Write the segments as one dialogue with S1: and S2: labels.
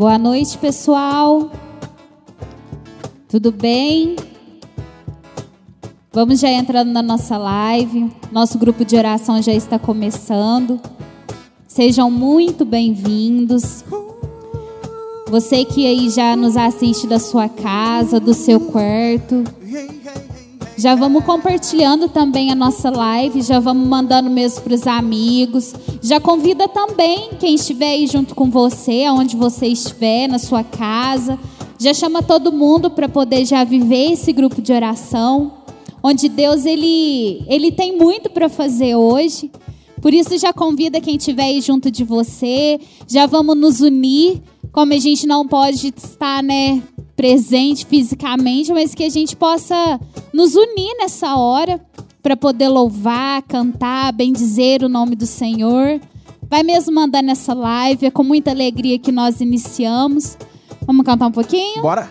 S1: Boa noite, pessoal. Tudo bem? Vamos já entrando na nossa live. Nosso grupo de oração já está começando. Sejam muito bem-vindos. Você que aí já nos assiste da sua casa, do seu quarto. Já vamos compartilhando também a nossa live, já vamos mandando mesmo para os amigos. Já convida também quem estiver aí junto com você, aonde você estiver, na sua casa. Já chama todo mundo para poder já viver esse grupo de oração, onde Deus ele ele tem muito para fazer hoje. Por isso já convida quem estiver aí junto de você. Já vamos nos unir, como a gente não pode estar, né, presente fisicamente, mas que a gente possa nos unir nessa hora para poder louvar, cantar, bendizer o nome do Senhor. Vai mesmo mandar nessa live, é com muita alegria que nós iniciamos. Vamos cantar um pouquinho?
S2: Bora!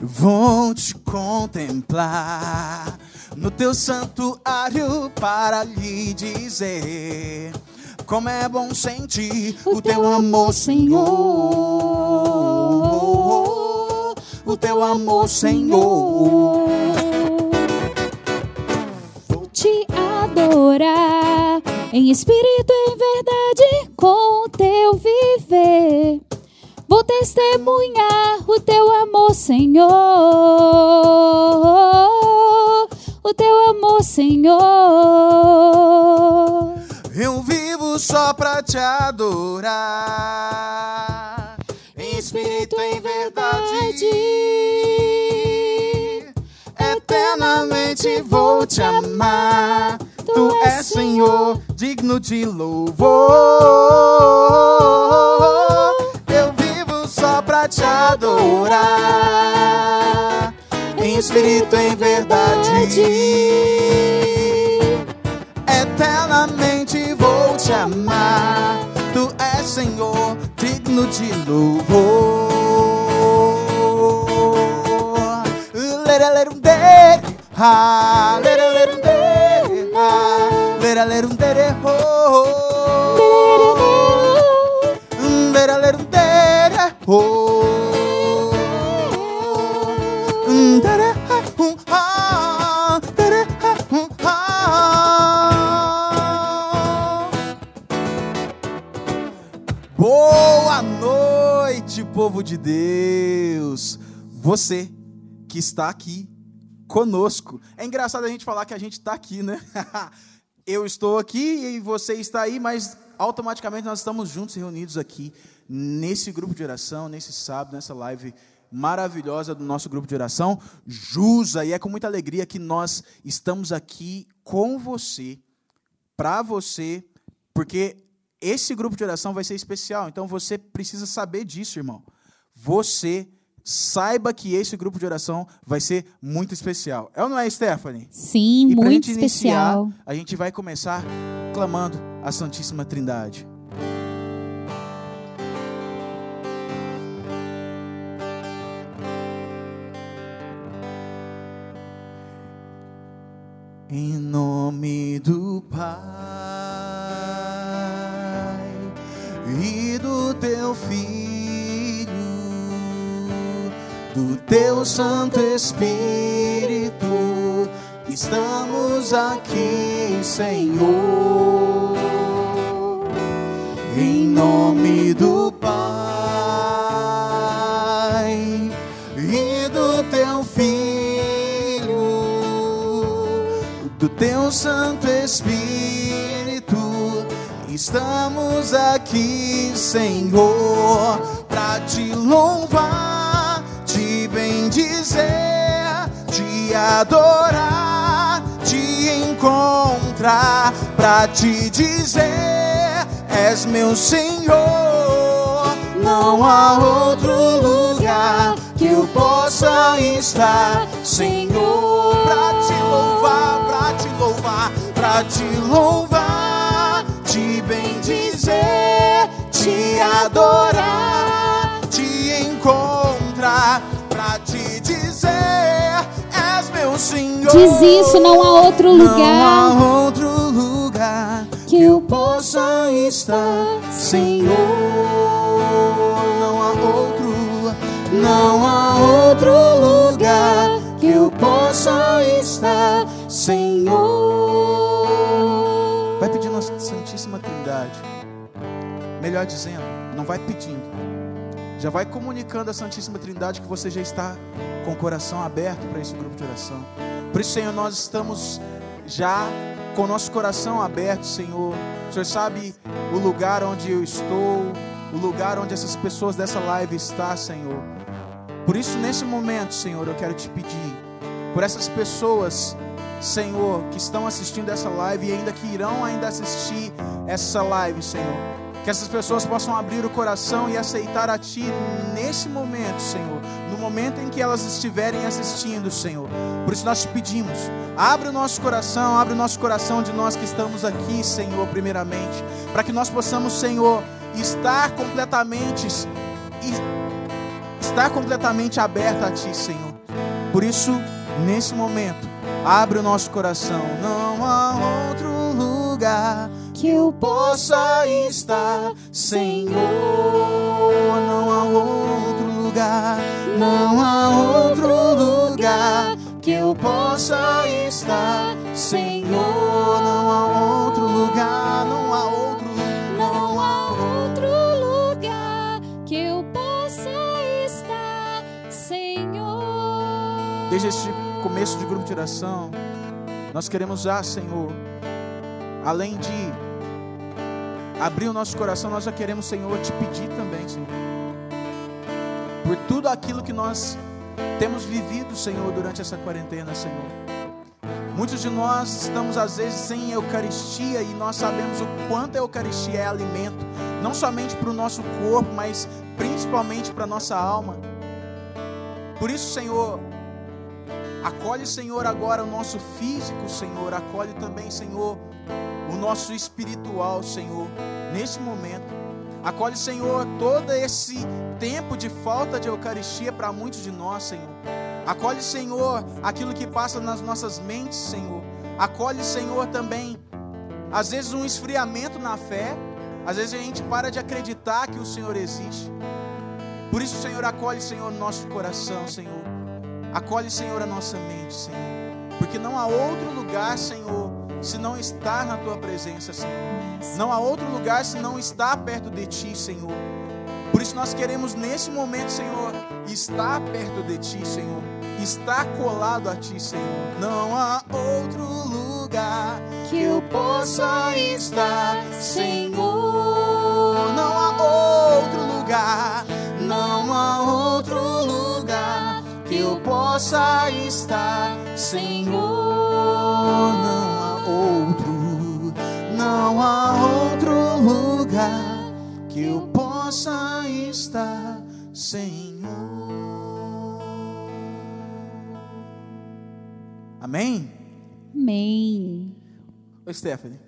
S2: Vou te contemplar no teu santuário para lhe dizer como é bom sentir o teu amor, Senhor. O teu amor, Senhor.
S1: Vou te adorar em espírito e em verdade com o teu viver. Vou testemunhar o teu amor, Senhor. O teu amor, Senhor.
S2: Eu vivo só pra te adorar, em espírito e em verdade. Eternamente vou te amar. Tu és Senhor, digno de louvor. Eu vivo só pra te adorar, em espírito em verdade eternamente vou te amar. Tu és Senhor, digno de louvor. Leralerum dere, ha, leralerum dere, ha, leralerum dere, ho, leralerum dere, ho. Povo de Deus. Você que está aqui conosco. É engraçado a gente falar que a gente está aqui, né? Eu estou aqui e você está aí, mas automaticamente nós estamos juntos reunidos aqui nesse grupo de oração, nesse sábado, nessa live maravilhosa do nosso grupo de oração, Jusa, e é com muita alegria que nós estamos aqui com você, para você, porque esse grupo de oração vai ser especial, então você precisa saber disso, irmão. Você saiba que esse grupo de oração vai ser muito especial. É ou não é, Stephanie?
S1: Sim,
S2: e
S1: muito
S2: gente
S1: especial.
S2: iniciar, a gente vai começar clamando a Santíssima Trindade. Em nome do Pai e do Teu Filho, do Teu Santo Espírito, estamos aqui, Senhor. Em nome do Pai e do Teu Filho do teu Santo Espírito. Estamos aqui, Senhor, para te louvar, te bendizer, te adorar, te encontrar, para te dizer: És meu Senhor. Não há outro lugar que eu possa estar, Senhor, para te louvar, para te louvar, para te louvar, bendizer, te adorar, te encontrar, para te dizer, és meu Senhor.
S1: Diz isso, não há outro
S2: Não
S1: lugar
S2: há outro lugar
S1: que eu
S2: possa estar, Senhor. Não há outro, não há outro lugar que eu possa estar, Senhor. Melhor dizendo, não vai pedindo. Já vai comunicando a Santíssima Trindade que você já está com o coração aberto para esse grupo de oração. Por isso, Senhor, nós estamos já com o nosso coração aberto, Senhor. O Senhor sabe o lugar onde eu estou, o lugar onde essas pessoas dessa live estão, Senhor. Por isso, nesse momento, Senhor, eu quero te pedir por essas pessoas, Senhor, que estão assistindo essa live e ainda que irão ainda assistir essa live, Senhor. Que essas pessoas possam abrir o coração e aceitar a Ti nesse momento, Senhor. No momento em que elas estiverem assistindo, Senhor. Por isso nós te pedimos, abre o nosso coração, abre o nosso coração de nós que estamos aqui, Senhor, primeiramente. Para que nós possamos, Senhor, estar completamente, estar completamente aberto a Ti, Senhor. Por isso, nesse momento, abre o nosso coração. Não há outro lugar que eu possa estar, Senhor. Não há outro lugar, não há outro lugar que eu possa estar, Senhor. Não há outro lugar, não há outro,
S1: não há outro lugar que eu possa estar, Senhor.
S2: Desde este começo de grupo de oração, nós queremos já, Senhor, além de abrir o nosso coração, nós já queremos, Senhor, te pedir também, Senhor. Por tudo aquilo que nós temos vivido, Senhor, durante essa quarentena, Senhor. Muitos de nós estamos às vezes sem Eucaristia e nós sabemos o quanto a Eucaristia é alimento, não somente para o nosso corpo, mas principalmente para a nossa alma. Por isso, Senhor, acolhe, Senhor, agora o nosso físico, Senhor, acolhe também, Senhor, o nosso espiritual, Senhor, nesse momento. Acolhe, Senhor, todo esse tempo de falta de Eucaristia para muitos de nós, Senhor. Acolhe, Senhor, aquilo que passa nas nossas mentes, Senhor. Acolhe, Senhor, também, às vezes, um esfriamento na fé. Às vezes a gente para de acreditar que o Senhor existe. Por isso, Senhor, acolhe, Senhor, nosso coração, Senhor. Acolhe, Senhor, a nossa mente, Senhor. Porque não há outro lugar, Senhor, se não estar na tua presença, Senhor. Não há outro lugar se não estar perto de ti, Senhor. Por isso nós queremos nesse momento, Senhor, estar perto de ti, Senhor. Estar colado a ti, Senhor. Não há outro lugar que eu possa estar, Senhor. Não há outro lugar, não há outro possa estar, Senhor. Não outro, não há outro lugar que eu possa estar, Senhor. Amém?
S1: Amém.
S2: Oi, Stephanie.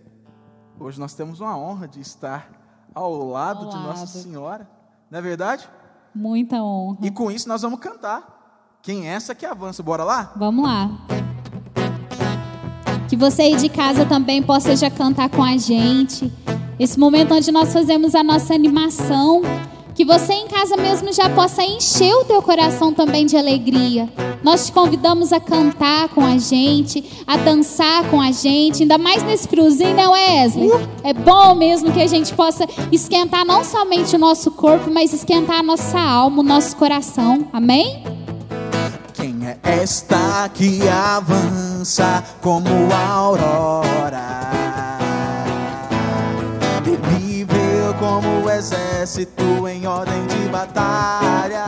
S2: Hoje nós temos uma honra de estar ao lado ao de lado. Nossa Senhora, não é verdade?
S1: Muita honra.
S2: E com isso nós vamos cantar. Quem é essa que avança? Bora lá?
S1: Vamos lá. Que você aí de casa também possa já cantar com a gente. Esse momento onde nós fazemos a nossa animação. Que você em casa mesmo já possa encher o teu coração também de alegria. Nós te convidamos a cantar com a gente, a dançar com a gente, ainda mais nesse friozinho, né, Wesley? É bom mesmo que a gente possa esquentar não somente o nosso corpo, mas esquentar a nossa alma, o nosso coração. Amém?
S2: Quem é esta que avança como a aurora? Terrível como o exército em ordem de batalha.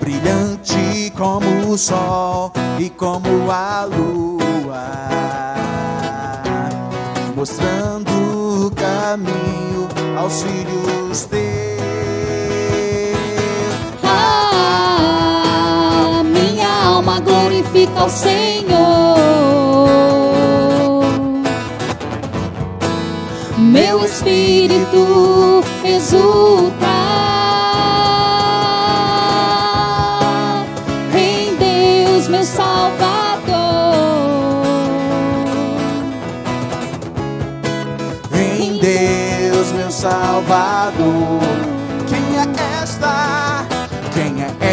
S2: Brilhante como o sol e como a lua. Mostrando o caminho aos filhos teus.
S1: Glorifica ao Senhor. Meu espírito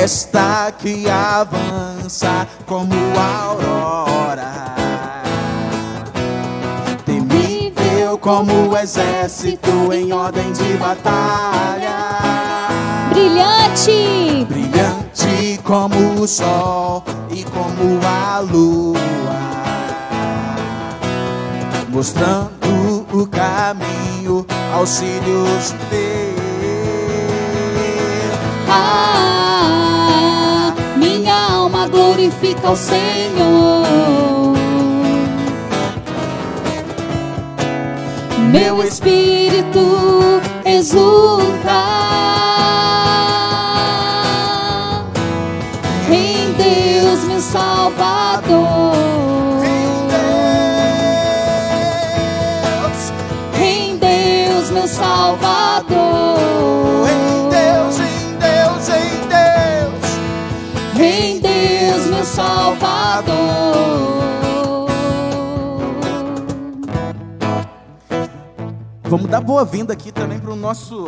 S2: festa que avança como a aurora. Temível como o exército em ordem de batalha.
S1: Brilhante,
S2: Brilhante como o sol e como a lua. Mostrando o caminho aos filhos teus.
S1: ah, glorifica o Senhor. Meu espírito exulta Deus, meu Salvador.
S2: Vamos dar boa-vinda aqui também para o nosso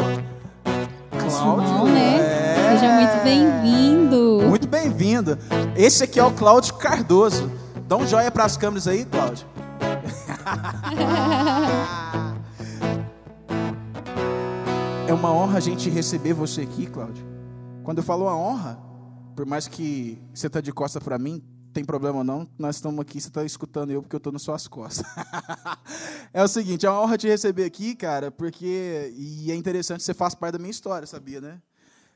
S2: Cláudio.
S1: Né?
S2: É.
S1: Seja muito bem-vindo.
S2: Muito bem-vindo. Esse aqui é o Cláudio Cardoso. Dá um joia para as câmeras aí, Cláudio. é uma honra a gente receber você aqui, Cláudio. Quando eu falo a honra, por mais que você tá de costa para mim, tem problema não, nós estamos aqui, você está escutando eu porque eu estou nas suas costas. é o seguinte, é uma honra te receber aqui, cara, porque e é interessante, você faz parte da minha história, sabia, né?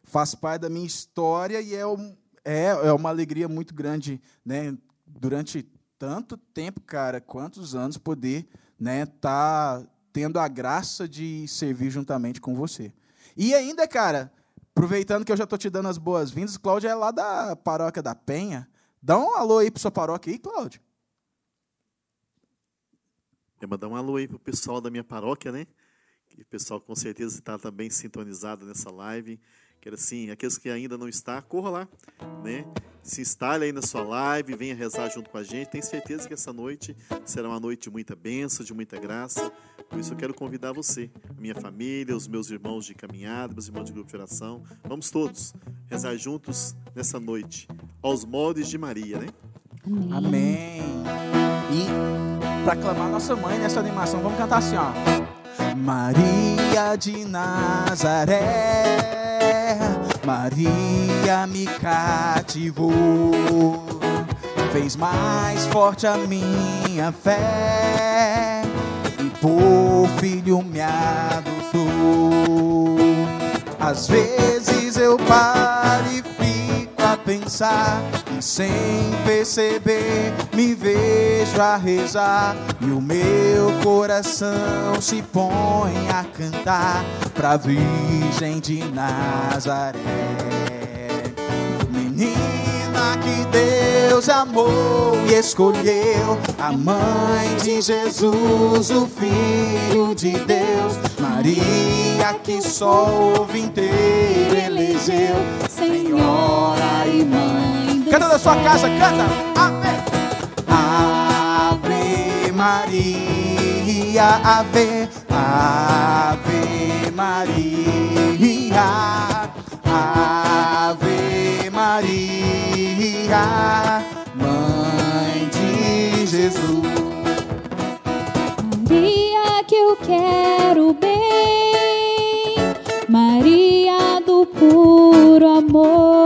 S2: Faz parte da minha história e é, um, é, é uma alegria muito grande, né? Durante tanto tempo, cara, quantos anos poder, né, tá tendo a graça de servir juntamente com você. E ainda, cara, aproveitando que eu já estou te dando as boas-vindas, Cláudio é lá da paróquia da Penha. Dá um alô aí para sua paróquia aí, Cláudio.
S3: Eu mandar um alô aí pro pessoal da minha paróquia, né? Que o pessoal com certeza está também sintonizado nessa live. Quero assim, aqueles que ainda não está, corra lá, né? Se instale aí na sua live, venha rezar junto com a gente. Tenho certeza que essa noite será uma noite de muita bênção, de muita graça. Por isso eu quero convidar você, minha família, os meus irmãos de caminhada, meus irmãos de grupo de oração. Vamos todos rezar juntos nessa noite, aos moldes de Maria, né?
S2: Amém. E para aclamar nossa mãe nessa animação, vamos cantar assim, ó. Maria de Nazaré, Maria me cativou, fez mais forte a minha fé por filho me adotou. Às vezes eu paro e fico a pensar e sem perceber me vejo a rezar e o meu coração se põe a cantar pra Virgem de Nazaré. Menina que Deus amou e escolheu, a mãe de Jesus, o Filho de Deus, Maria que só o inteiro elegeu, Senhora e Mãe. Canta da sua casa, canta! Ave, Ave Maria, Ave, Ave Maria, Ave Maria, Mãe de Jesus.
S1: Maria que eu quero bem, Maria do puro amor,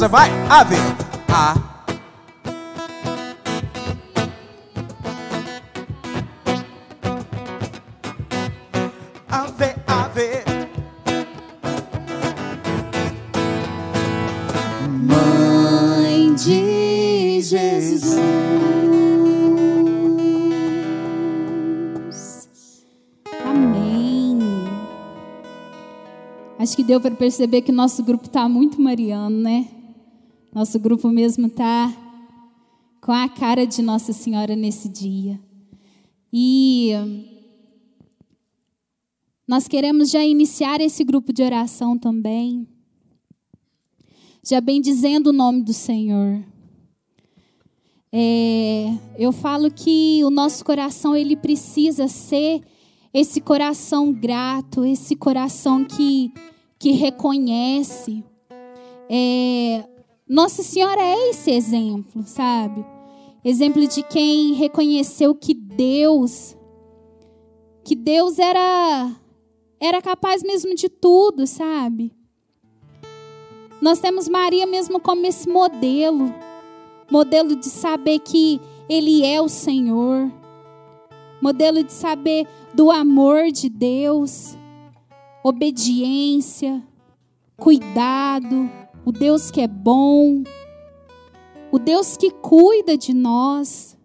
S2: casa, vai. Ave. A. Ave.
S1: Mãe de Jesus. Amém. Acho que deu para perceber que nosso grupo está muito mariano, né? Nosso grupo mesmo está com a cara de Nossa Senhora nesse dia. E nós queremos já iniciar esse grupo de oração também já bem dizendo o nome do Senhor. É, eu falo que o nosso coração ele precisa ser esse coração grato, esse coração que, que reconhece. É, Nossa Senhora é esse exemplo, sabe? Exemplo de quem reconheceu que Deus, que Deus era era capaz mesmo de tudo, sabe? Nós temos Maria mesmo como esse modelo modelo de saber que Ele é o Senhor, modelo de saber do amor de Deus, obediência, cuidado, o Deus que é bom, o Deus que cuida de nós.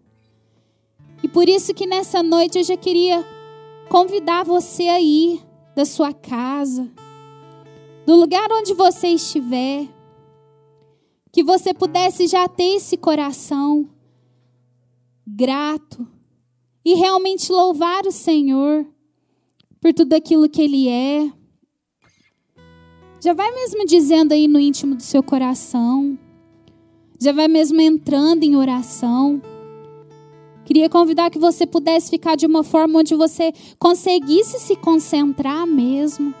S1: E por isso que nessa noite eu já queria convidar você a ir da sua casa do lugar onde você estiver, que você pudesse já ter esse coração grato e realmente louvar o Senhor por tudo aquilo que Ele é. Já vai mesmo dizendo aí no íntimo do seu coração, já vai mesmo entrando em oração. Queria convidar que você pudesse ficar de uma forma onde você conseguisse se concentrar mesmo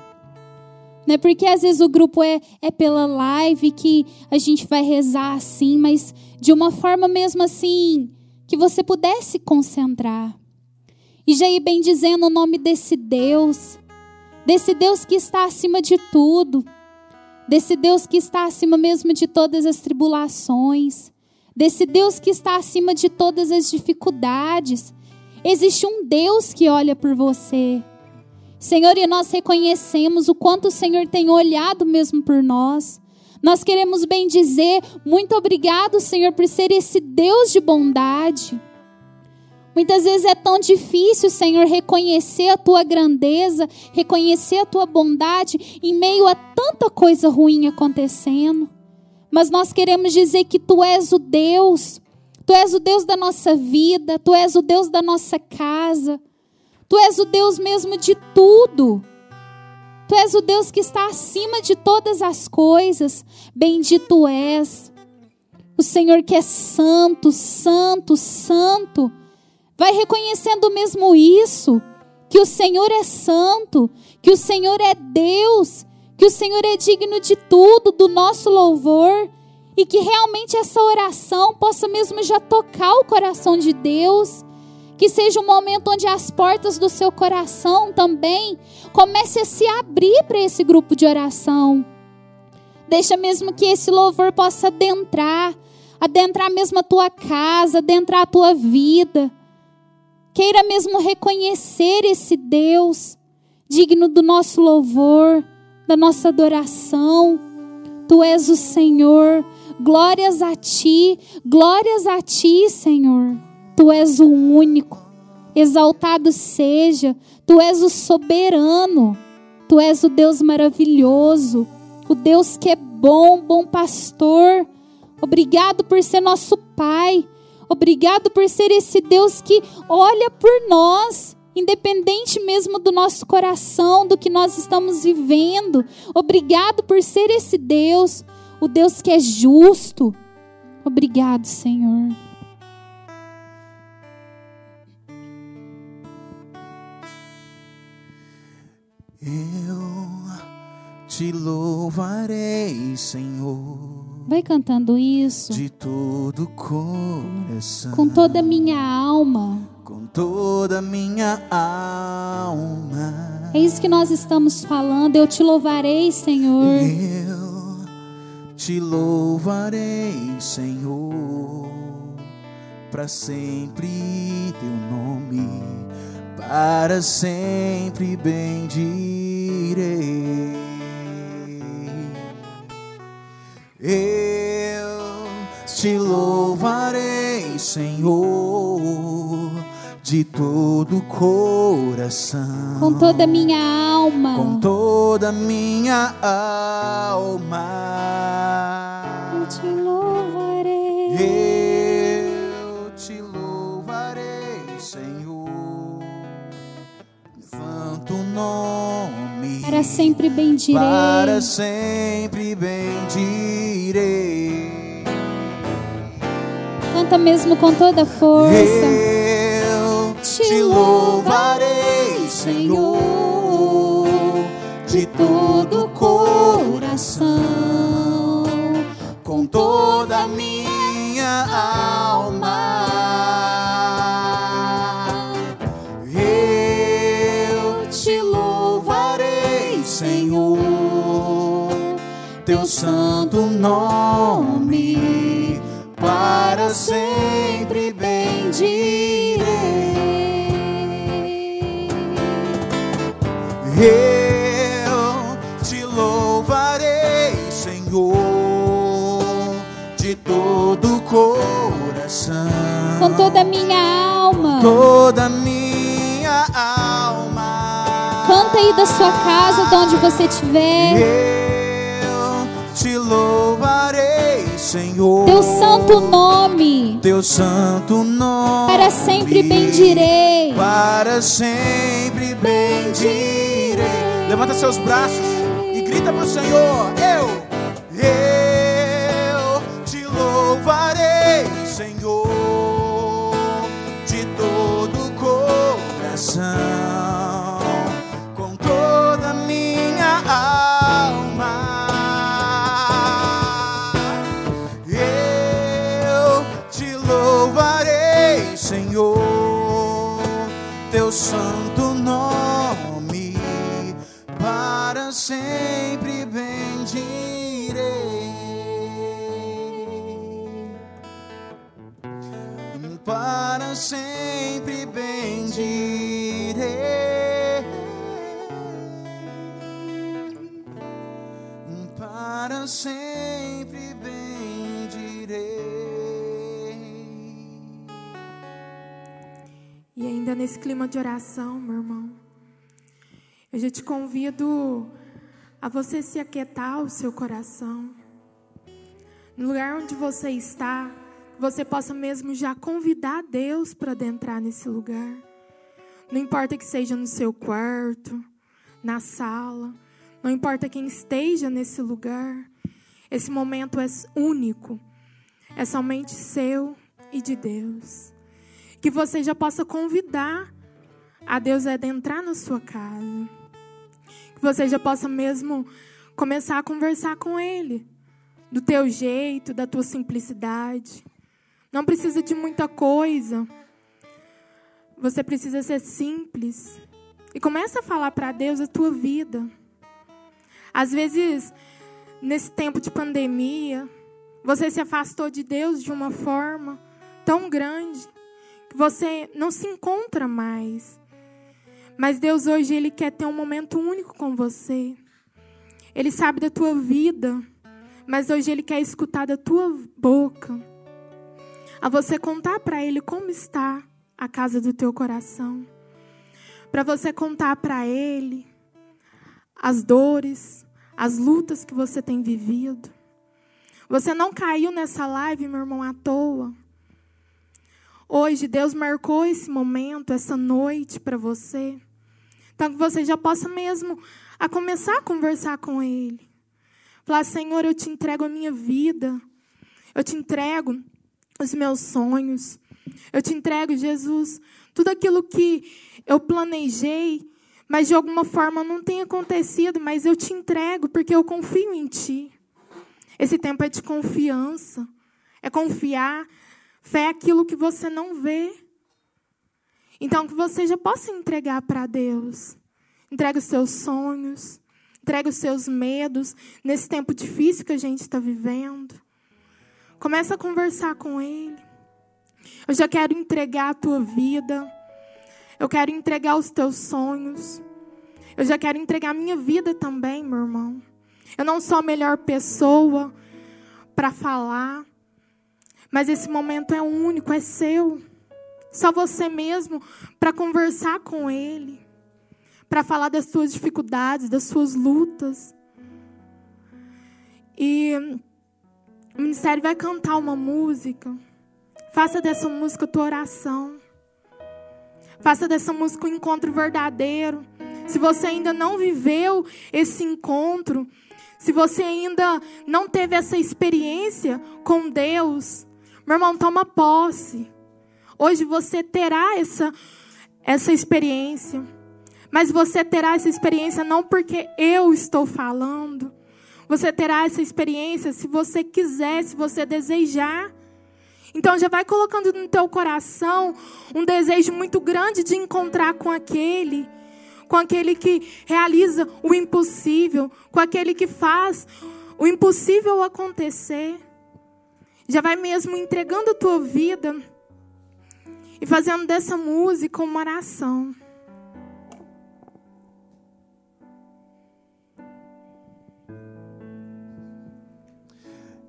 S1: é Porque às vezes o grupo é, é pela live que a gente vai rezar assim, mas de uma forma mesmo assim, que você pudesse concentrar. E já ir bem dizendo o nome desse Deus, desse Deus que está acima de tudo, desse Deus que está acima mesmo de todas as tribulações, desse Deus que está acima de todas as dificuldades. Existe um Deus que olha por você. Senhor, e nós reconhecemos o quanto o Senhor tem olhado mesmo por nós. Nós queremos bem dizer, muito obrigado, Senhor, por ser esse Deus de bondade. Muitas vezes é tão difícil, Senhor, reconhecer a tua grandeza, reconhecer a tua bondade em meio a tanta coisa ruim acontecendo. Mas nós queremos dizer que tu és o Deus, tu és o Deus da nossa vida, tu és o Deus da nossa casa. Tu és o Deus mesmo de tudo. Tu és o Deus que está acima de todas as coisas. Bendito és. O Senhor que é santo, santo, santo. Vai reconhecendo mesmo isso, que o Senhor é santo, que o Senhor é Deus, que o Senhor é digno de tudo, do nosso louvor, e que realmente essa oração possa mesmo já tocar o coração de Deus que seja um momento onde as portas do seu coração também comecem a se abrir para esse grupo de oração. Deixa mesmo que esse louvor possa adentrar, adentrar mesmo a tua casa, adentrar a tua vida. Queira mesmo reconhecer esse Deus digno do nosso louvor, da nossa adoração. Tu és o Senhor. Glórias a ti, glórias a ti, Senhor. Tu és o único. Exaltado seja, tu és o soberano. Tu és o Deus maravilhoso, o Deus que é bom, bom pastor. Obrigado por ser nosso Pai. Obrigado por ser esse Deus que olha por nós, independente mesmo do nosso coração, do que nós estamos vivendo. Obrigado por ser esse Deus, o Deus que é justo. Obrigado, Senhor.
S2: Eu te louvarei, Senhor.
S1: Vai cantando isso.
S2: De todo coração.
S1: Com toda a minha alma.
S2: Com toda a minha alma.
S1: É isso que nós estamos falando. Eu te louvarei, Senhor.
S2: Eu te louvarei, Senhor, para sempre teu nome, para sempre bendirei. Eu te louvarei, Senhor, de todo o coração.
S1: Com toda a minha alma.
S2: Com toda a minha alma.
S1: Eu te louvarei.
S2: Eu te louvarei, Senhor. Santo nome.
S1: Para sempre bendirei.
S2: Para sempre bendirei.
S1: Canta mesmo com toda a força.
S2: Eu te louvarei, Senhor, de todo coração, com toda a minha alma. Teu santo nome, para sempre bendirei. Eu te louvarei, Senhor, de todo o coração,
S1: Com toda a minha alma.
S2: toda a minha alma.
S1: Canta aí da sua casa, de onde você estiver.
S2: Te louvarei, Senhor.
S1: Teu santo nome.
S2: Teu santo nome.
S1: Para sempre bendirei.
S2: Para sempre bendirei. Levanta seus braços e grita para o Senhor. Eu, eu te louvarei, Senhor, de todo o coração, teu santo
S4: nesse clima de oração, meu irmão, eu já te convido a você se aquietar o seu coração. No lugar onde você está, você possa mesmo já convidar Deus para adentrar nesse lugar. Não importa que seja no seu quarto, na sala, não importa quem esteja nesse lugar, esse momento é único, é somente seu e de Deus que você já possa convidar a Deus a adentrar na sua casa. Que você já possa mesmo começar a conversar com Ele, do teu jeito, da tua simplicidade. Não precisa de muita coisa. Você precisa ser simples. E começa a falar para Deus a tua vida. Às vezes, nesse tempo de pandemia, você se afastou de Deus de uma forma tão grande que você não se encontra mais. Mas Deus hoje ele quer ter um momento único com você. Ele sabe da tua vida, mas hoje ele quer escutar da tua boca. A você contar para ele como está a casa do teu coração. Para você contar para ele as dores, as lutas que você tem vivido. Você não caiu nessa live, meu irmão, à toa. Hoje Deus marcou esse momento, essa noite para você. Então que você já possa mesmo a começar a conversar com ele. Falar: "Senhor, eu te entrego a minha vida. Eu te entrego os meus sonhos. Eu te entrego, Jesus, tudo aquilo que eu planejei, mas de alguma forma não tem acontecido, mas eu te entrego porque eu confio em ti. Esse tempo é de confiança. É confiar Fé é aquilo que você não vê. Então, que você já possa entregar para Deus. Entrega os seus sonhos. Entrega os seus medos nesse tempo difícil que a gente está vivendo. Começa a conversar com Ele. Eu já quero entregar a tua vida. Eu quero entregar os teus sonhos. Eu já quero entregar a minha vida também, meu irmão. Eu não sou a melhor pessoa para falar, mas esse momento é único, é seu. Só você mesmo para conversar com Ele, para falar das suas dificuldades, das suas lutas. E o ministério vai cantar uma música. Faça dessa música tua oração. Faça dessa música um encontro verdadeiro. Se você ainda não viveu esse encontro, se você ainda não teve essa experiência com Deus, meu irmão, toma posse. Hoje você terá essa, essa experiência. Mas você terá essa experiência não porque eu estou falando. Você terá essa experiência se você quiser, se você desejar. Então já vai colocando no teu coração um desejo muito grande de encontrar com aquele, com aquele que realiza o impossível, com aquele que faz o impossível acontecer. Já vai mesmo entregando a tua vida e fazendo dessa música uma oração.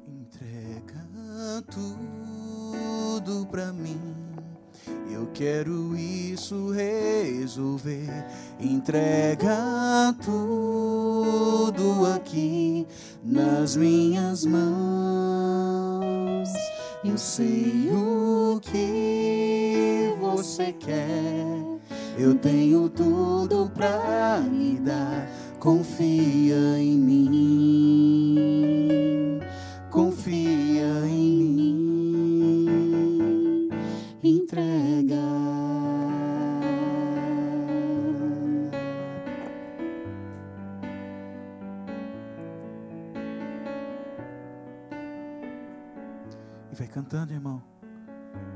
S2: Entrega tudo pra mim. Eu quero isso resolver. Entrega tudo aqui nas minhas mãos. Eu sei o que você quer. Eu tenho tudo pra lhe dar. Confia em mim. Confia em mim. Cantando, irmão.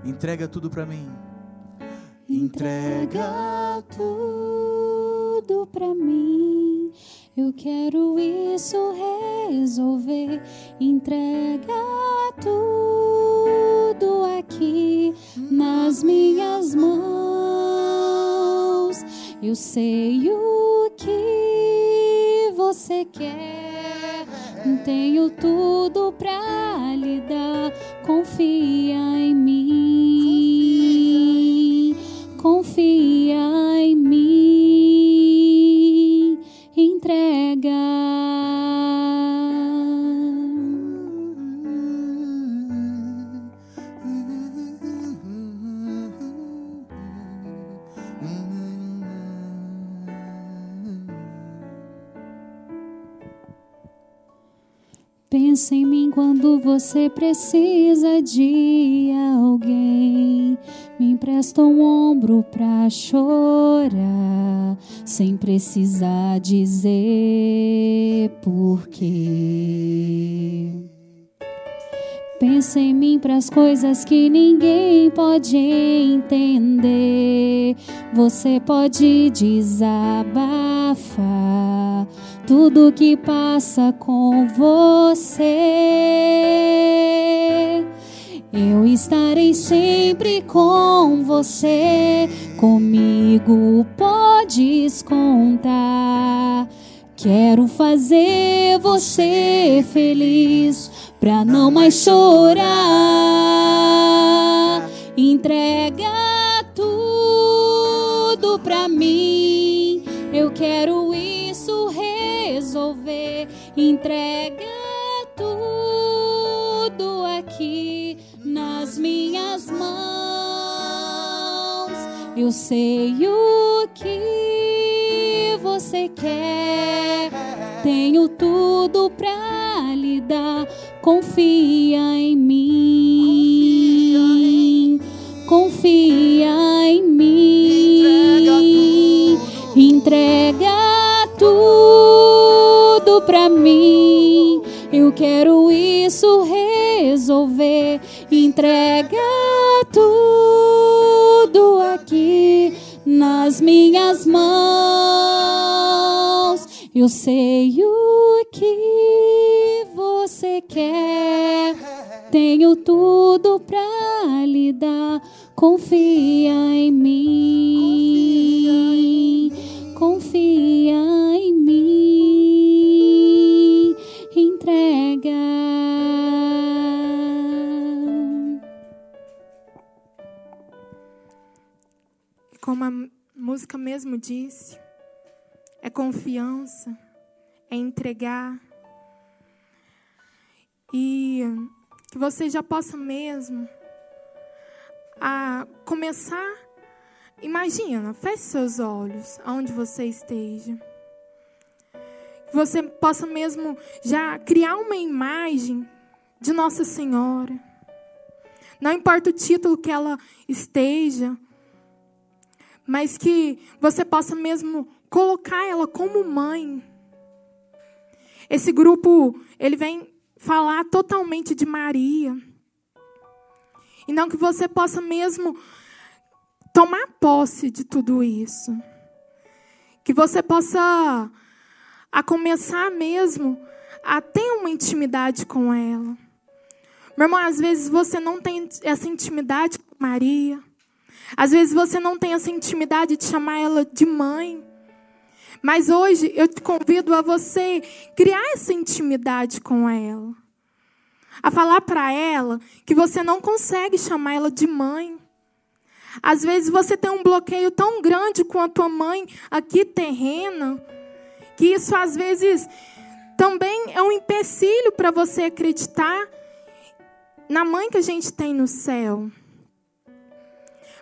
S2: Entrega tudo pra mim.
S1: Entrega tudo pra mim. Eu quero isso resolver. Entrega tudo aqui nas minhas mãos. Eu sei o que você quer. Tenho tudo pra lhe dar. Confia em mim. Confia em mim. Pensa em mim quando você precisa de alguém. Me empresta um ombro pra chorar, sem precisar dizer porquê. Pensa em mim pras coisas que ninguém pode entender. Você pode desabafar tudo que passa com você. Eu estarei sempre com você. Comigo podes contar. Quero fazer você feliz pra não mais chorar. Entrega tudo pra mim. Entrega tudo aqui nas minhas mãos. Eu sei o que você quer. Tenho tudo pra lhe dar. Confia em mim. Confia em mim. Entrega tudo pra mim. Eu quero isso resolver. Entrega tudo aqui nas minhas mãos. Eu sei o que você quer. Tenho tudo pra lhe dar. Confia em mim. Confia em mim. Entrega.
S4: Como a música mesmo disse, é confiança, é entregar. E que você já possa mesmo a começar. Imagina, feche seus olhos aonde você esteja. Você possa mesmo já criar uma imagem de Nossa Senhora. Não importa o título que ela esteja, mas que você possa mesmo colocar ela como mãe. Esse grupo, ele vem falar totalmente de Maria. E não que você possa mesmo tomar posse de tudo isso. Que você possa a começar mesmo a ter uma intimidade com ela. Meu irmão, às vezes você não tem essa intimidade com Maria. Às vezes você não tem essa intimidade de chamar ela de mãe. Mas hoje eu te convido a você criar essa intimidade com ela. A falar para ela que você não consegue chamar ela de mãe. Às vezes você tem um bloqueio tão grande com a tua mãe aqui terrena, que isso às vezes também é um empecilho para você acreditar na mãe que a gente tem no céu.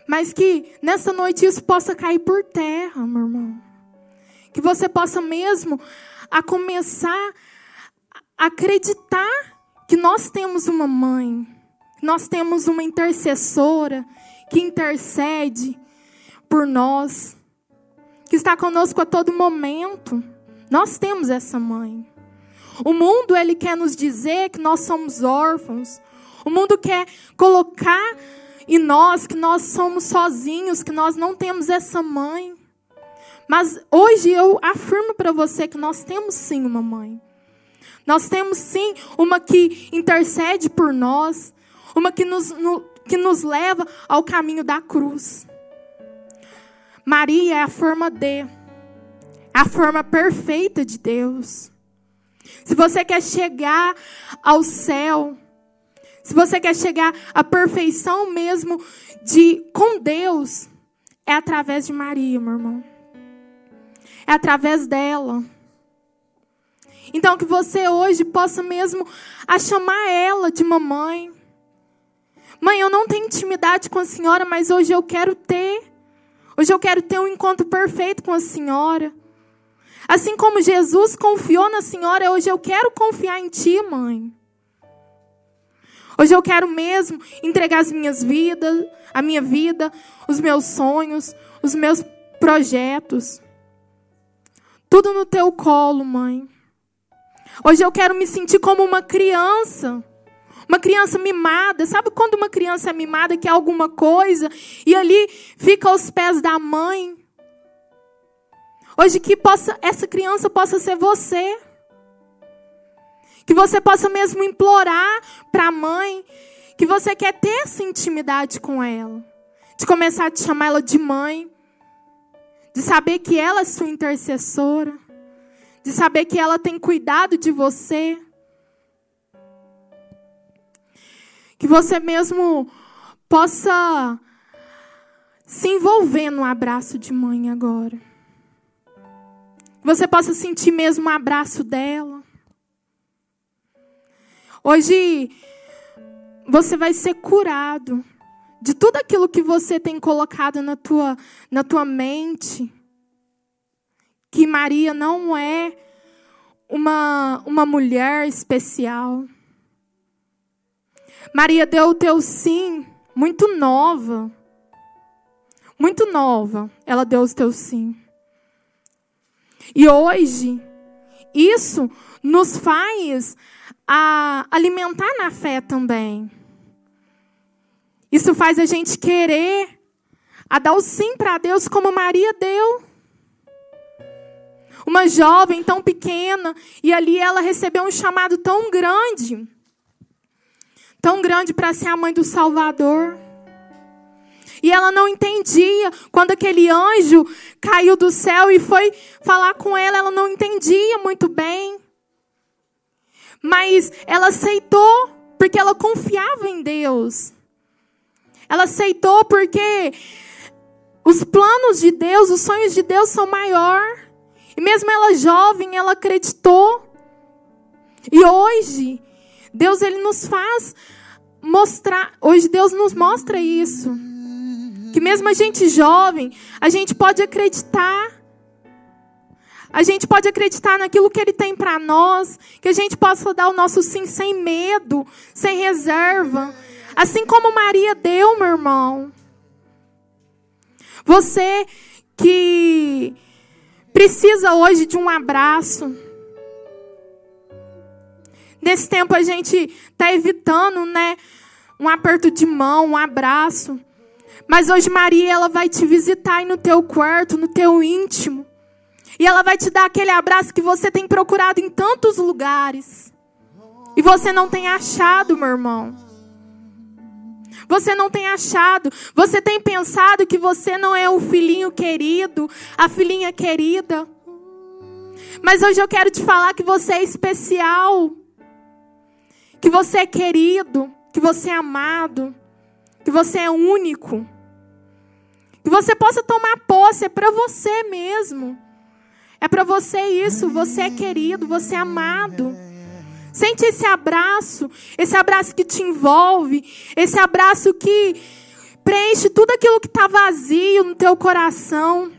S4: Mas que nessa noite isso possa cair por terra, meu irmão. Que você possa mesmo a começar a acreditar que nós temos uma mãe, nós temos uma intercessora que intercede por nós, que está conosco a todo momento. Nós temos essa mãe. O mundo ele quer nos dizer que nós somos órfãos. O mundo quer colocar em nós que nós somos sozinhos, que nós não temos essa mãe. Mas hoje eu afirmo para você que nós temos sim uma mãe. Nós temos sim uma que intercede por nós, uma que nos, no, que nos leva ao caminho da cruz. Maria é a forma de, a forma perfeita de Deus. Se você quer chegar ao céu, se você quer chegar à perfeição mesmo de com Deus, é através de Maria, meu irmão. É através dela. Então que você hoje possa mesmo a chamar ela de mamãe. Mãe, eu não tenho intimidade com a senhora, mas hoje eu quero ter. Hoje eu quero ter um encontro perfeito com a senhora. Assim como Jesus confiou na senhora, hoje eu quero confiar em ti, mãe. Hoje eu quero mesmo entregar as minhas vidas, a minha vida, os meus sonhos, os meus projetos. Tudo no teu colo, mãe. Hoje eu quero me sentir como uma criança. Uma criança mimada. Sabe quando uma criança é mimada, quer alguma coisa, e ali fica aos pés da mãe? Hoje que possa, essa criança possa ser você. Que você possa mesmo implorar para a mãe que você quer ter essa intimidade com ela. De começar a te chamar ela de mãe de saber que ela é sua intercessora, de saber que ela tem cuidado de você. Que você mesmo possa se envolver no abraço de mãe agora. Que você possa sentir mesmo o abraço dela. Hoje você vai ser curado de tudo aquilo que você tem colocado na tua, na tua mente, que Maria não é uma, uma mulher especial. Maria deu o teu sim muito nova. Muito nova, ela deu o teu sim. E hoje, isso nos faz a alimentar na fé também. Isso faz a gente querer a dar o sim para Deus como Maria deu. uma jovem tão pequena, e ali ela recebeu um chamado tão grande, tão grande para ser a mãe do Salvador. E ela não entendia quando aquele anjo caiu do céu e foi falar com ela, ela não entendia muito bem. Mas ela aceitou porque ela confiava em Deus. Ela aceitou porque os planos de Deus, os sonhos de Deus são maior. E mesmo ela jovem, ela acreditou. E hoje, Deus ele nos faz mostrar, hoje Deus nos mostra isso. Que mesmo a gente jovem, a gente pode acreditar. A gente pode acreditar naquilo que Ele tem para nós. Que a gente possa dar o nosso sim sem medo, sem reserva. Assim como Maria deu, meu irmão. Você que precisa hoje de um abraço. Nesse tempo a gente está evitando, né? Um aperto de mão, um abraço. Mas hoje Maria, ela vai te visitar aí no teu quarto, no teu íntimo. E ela vai te dar aquele abraço que você tem procurado em tantos lugares. E você não tem achado, meu irmão. Você não tem achado. Você tem pensado que você não é o filhinho querido, a filhinha querida. Mas hoje eu quero te falar que você é especial. Que você é querido, que você é amado, que você é único. Que você possa tomar posse, é para você mesmo. É para você isso, você é querido, você é amado. Sente esse abraço, esse abraço que te envolve, esse abraço que preenche tudo aquilo que está vazio no teu coração.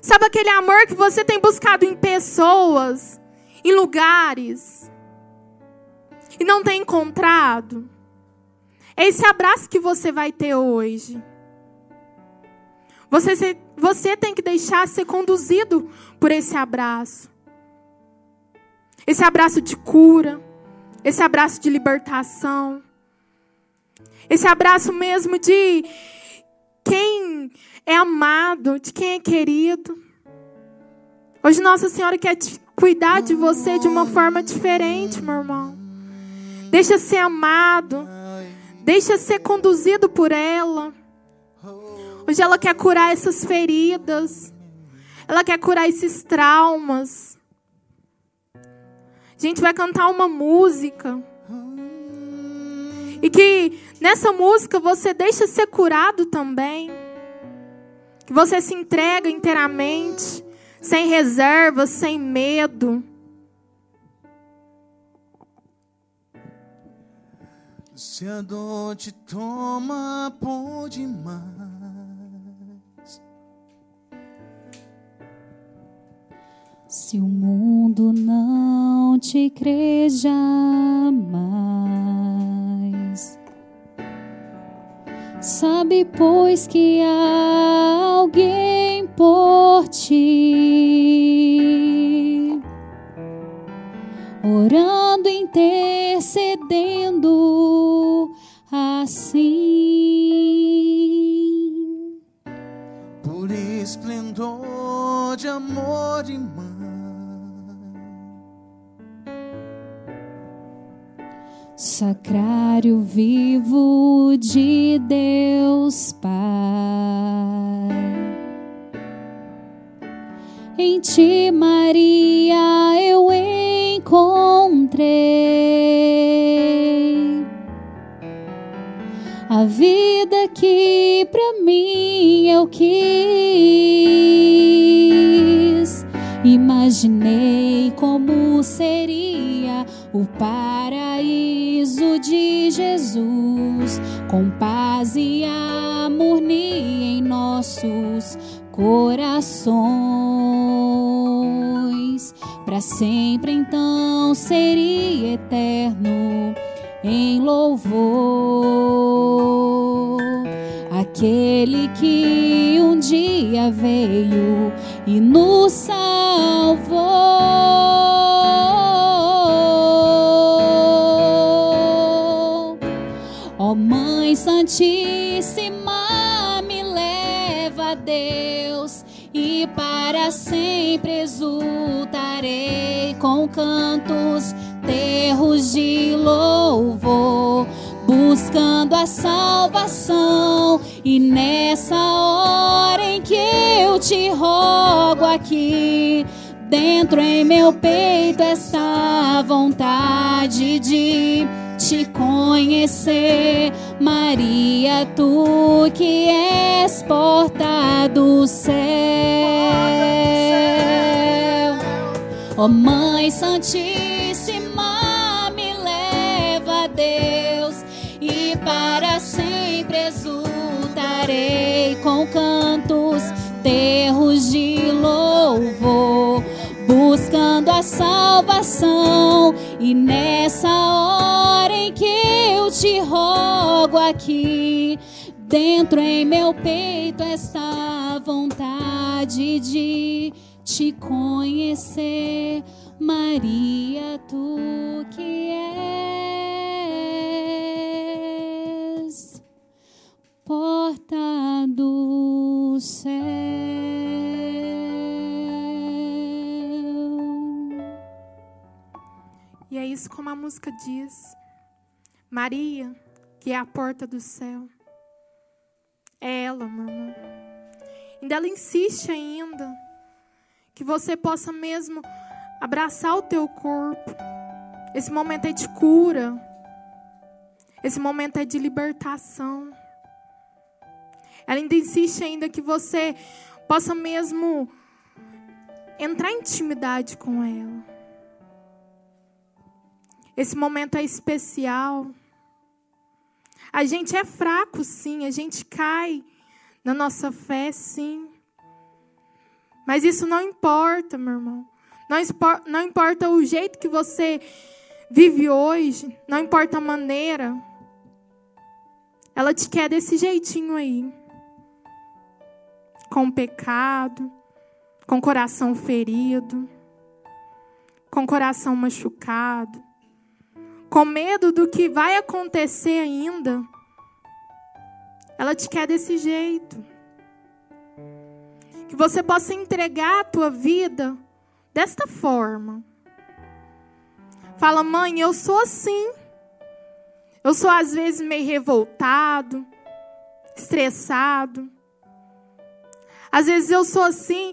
S4: Sabe aquele amor que você tem buscado em pessoas, em lugares, e não tem encontrado? É esse abraço que você vai ter hoje. Você, você tem que deixar ser conduzido por esse abraço. Esse abraço de cura, esse abraço de libertação, esse abraço mesmo de quem é amado, de quem é querido. Hoje Nossa Senhora quer cuidar de você de uma forma diferente, meu irmão. Deixa ser amado, deixa ser conduzido por ela. Hoje ela quer curar essas feridas. Ela quer curar esses traumas. A gente vai cantar uma música. E que nessa música você deixa ser curado também. Que você se entrega inteiramente, sem reserva, sem medo.
S2: Se a dor te toma por demais.
S1: Se o mundo não te crê jamais, sabe, pois, que há alguém por ti, orando, intercedendo assim.
S2: Por esplendor de amor e mãe.
S1: Sacrário vivo de Deus Pai. Em ti, Maria, eu encontrei a vida que para mim eu quis. Imaginei como seria o paraíso de Jesus, com paz e harmonia em nossos corações. Para sempre então seria eterno em louvor. Aquele que um dia veio e nos salvou. Ó Mãe Santíssima, me leva a Deus e para sempre exultarei com cantos, terros de louvor, buscando a salvação. E nessa hora em que eu te rogo aqui, dentro em meu peito esta vontade de te conhecer, Maria, tu que és porta do céu. Ó oh, Mãe Santíssima, me leva a Deus e para sempre exultarei com cantos, terros de louvor buscando a salvação. E nessa hora em que eu te rogo aqui, dentro em meu peito esta vontade de te conhecer, Maria, tu que és porta do céu.
S4: E é isso como a música diz. Maria, que é a porta do céu. É ela, irmão. Ainda ela insiste ainda que você possa mesmo abraçar o teu corpo. Esse momento é de cura. Esse momento é de libertação. Ela ainda insiste ainda que você possa mesmo entrar em intimidade com ela. Esse momento é especial. A gente é fraco, sim, a gente cai na nossa fé, sim. Mas isso não importa, meu irmão. Não, não importa o jeito que você vive hoje, não importa a maneira. Ela te quer desse jeitinho aí. Com pecado, com coração ferido, com coração machucado com medo do que vai acontecer ainda, ela te quer desse jeito. Que você possa entregar a tua vida desta forma. Fala, mãe, eu sou assim. Eu sou às vezes meio revoltado, estressado. Às vezes eu sou assim,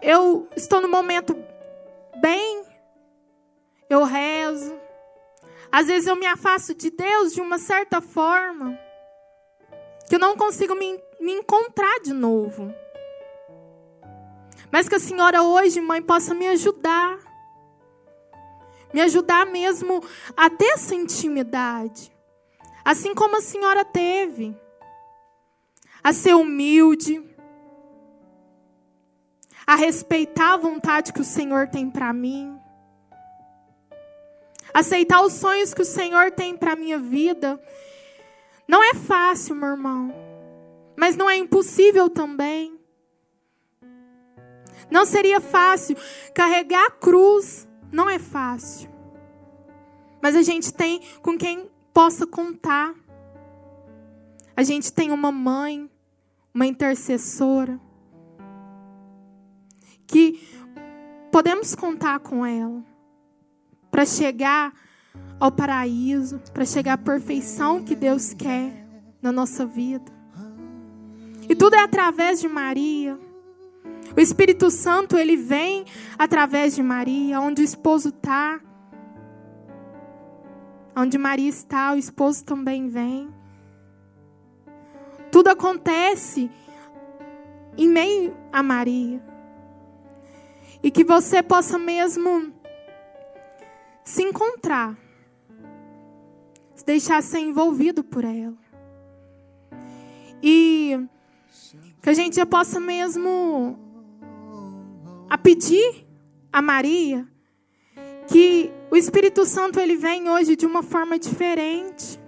S4: eu estou no momento bem, eu rezo, às vezes eu me afasto de Deus de uma certa forma que eu não consigo me, me encontrar de novo. Mas que a senhora hoje, mãe, possa me ajudar. Me ajudar mesmo a ter essa intimidade. Assim como a senhora teve. A ser humilde. A respeitar a vontade que o Senhor tem para mim aceitar os sonhos que o Senhor tem para minha vida. Não é fácil, meu irmão, mas não é impossível também. Não seria fácil carregar a cruz, não é fácil. Mas a gente tem com quem possa contar. A gente tem uma mãe, uma intercessora, que podemos contar com ela para chegar ao paraíso, para chegar à perfeição que Deus quer na nossa vida. E tudo é através de Maria. O Espírito Santo, ele vem através de Maria, onde o esposo está. Onde Maria está, o esposo também vem. Tudo acontece em meio a Maria. E que você possa mesmo se encontrar, se deixar ser envolvido por ela. E que a gente possa mesmo a pedir a Maria que o Espírito Santo ele vem hoje de uma forma diferente.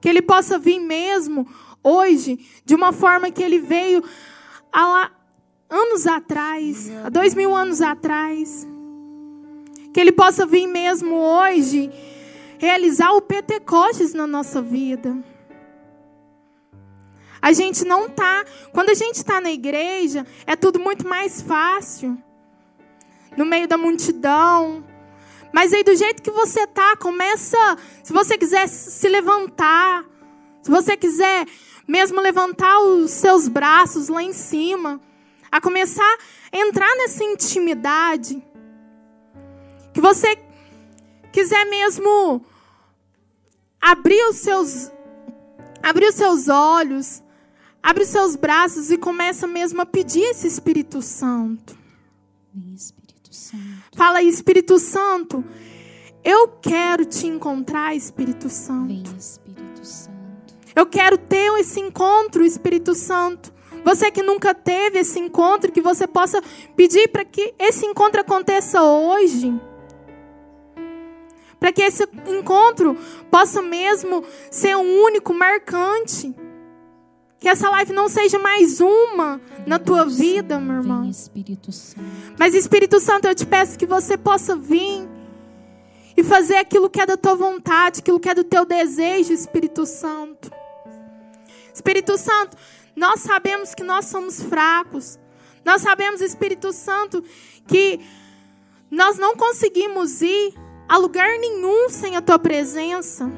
S4: Que ele possa vir mesmo hoje de uma forma que ele veio há anos atrás, há dois mil anos atrás. Que Ele possa vir mesmo hoje realizar o Pentecostes na nossa vida. A gente não tá, quando a gente está na igreja, é tudo muito mais fácil. no meio da multidão. Mas aí, do jeito que você tá, começa. Se você quiser se levantar, se você quiser mesmo levantar os seus braços lá em cima, a começar a entrar nessa intimidade, que você quiser mesmo abrir os seus abrir os seus olhos, abre os seus braços e começa mesmo a pedir esse Espírito Santo.
S1: Vem, Espírito Santo.
S4: Fala aí, Espírito Santo, eu quero te encontrar, Espírito Santo.
S1: Vem, Espírito Santo.
S4: Eu quero ter esse encontro, Espírito Santo. Você que nunca teve esse encontro, que você possa pedir para que esse encontro aconteça hoje. Para que esse encontro possa mesmo ser um único, marcante. Que essa live não seja mais uma na tua vida, meu irmão. Mas Espírito Santo, eu te peço que você possa vir e fazer aquilo que é da tua vontade, aquilo que é do teu desejo, Espírito Santo. Espírito Santo, nós sabemos que nós somos fracos. Nós sabemos, Espírito Santo, que nós não conseguimos ir a lugar nenhum sem a tua presença.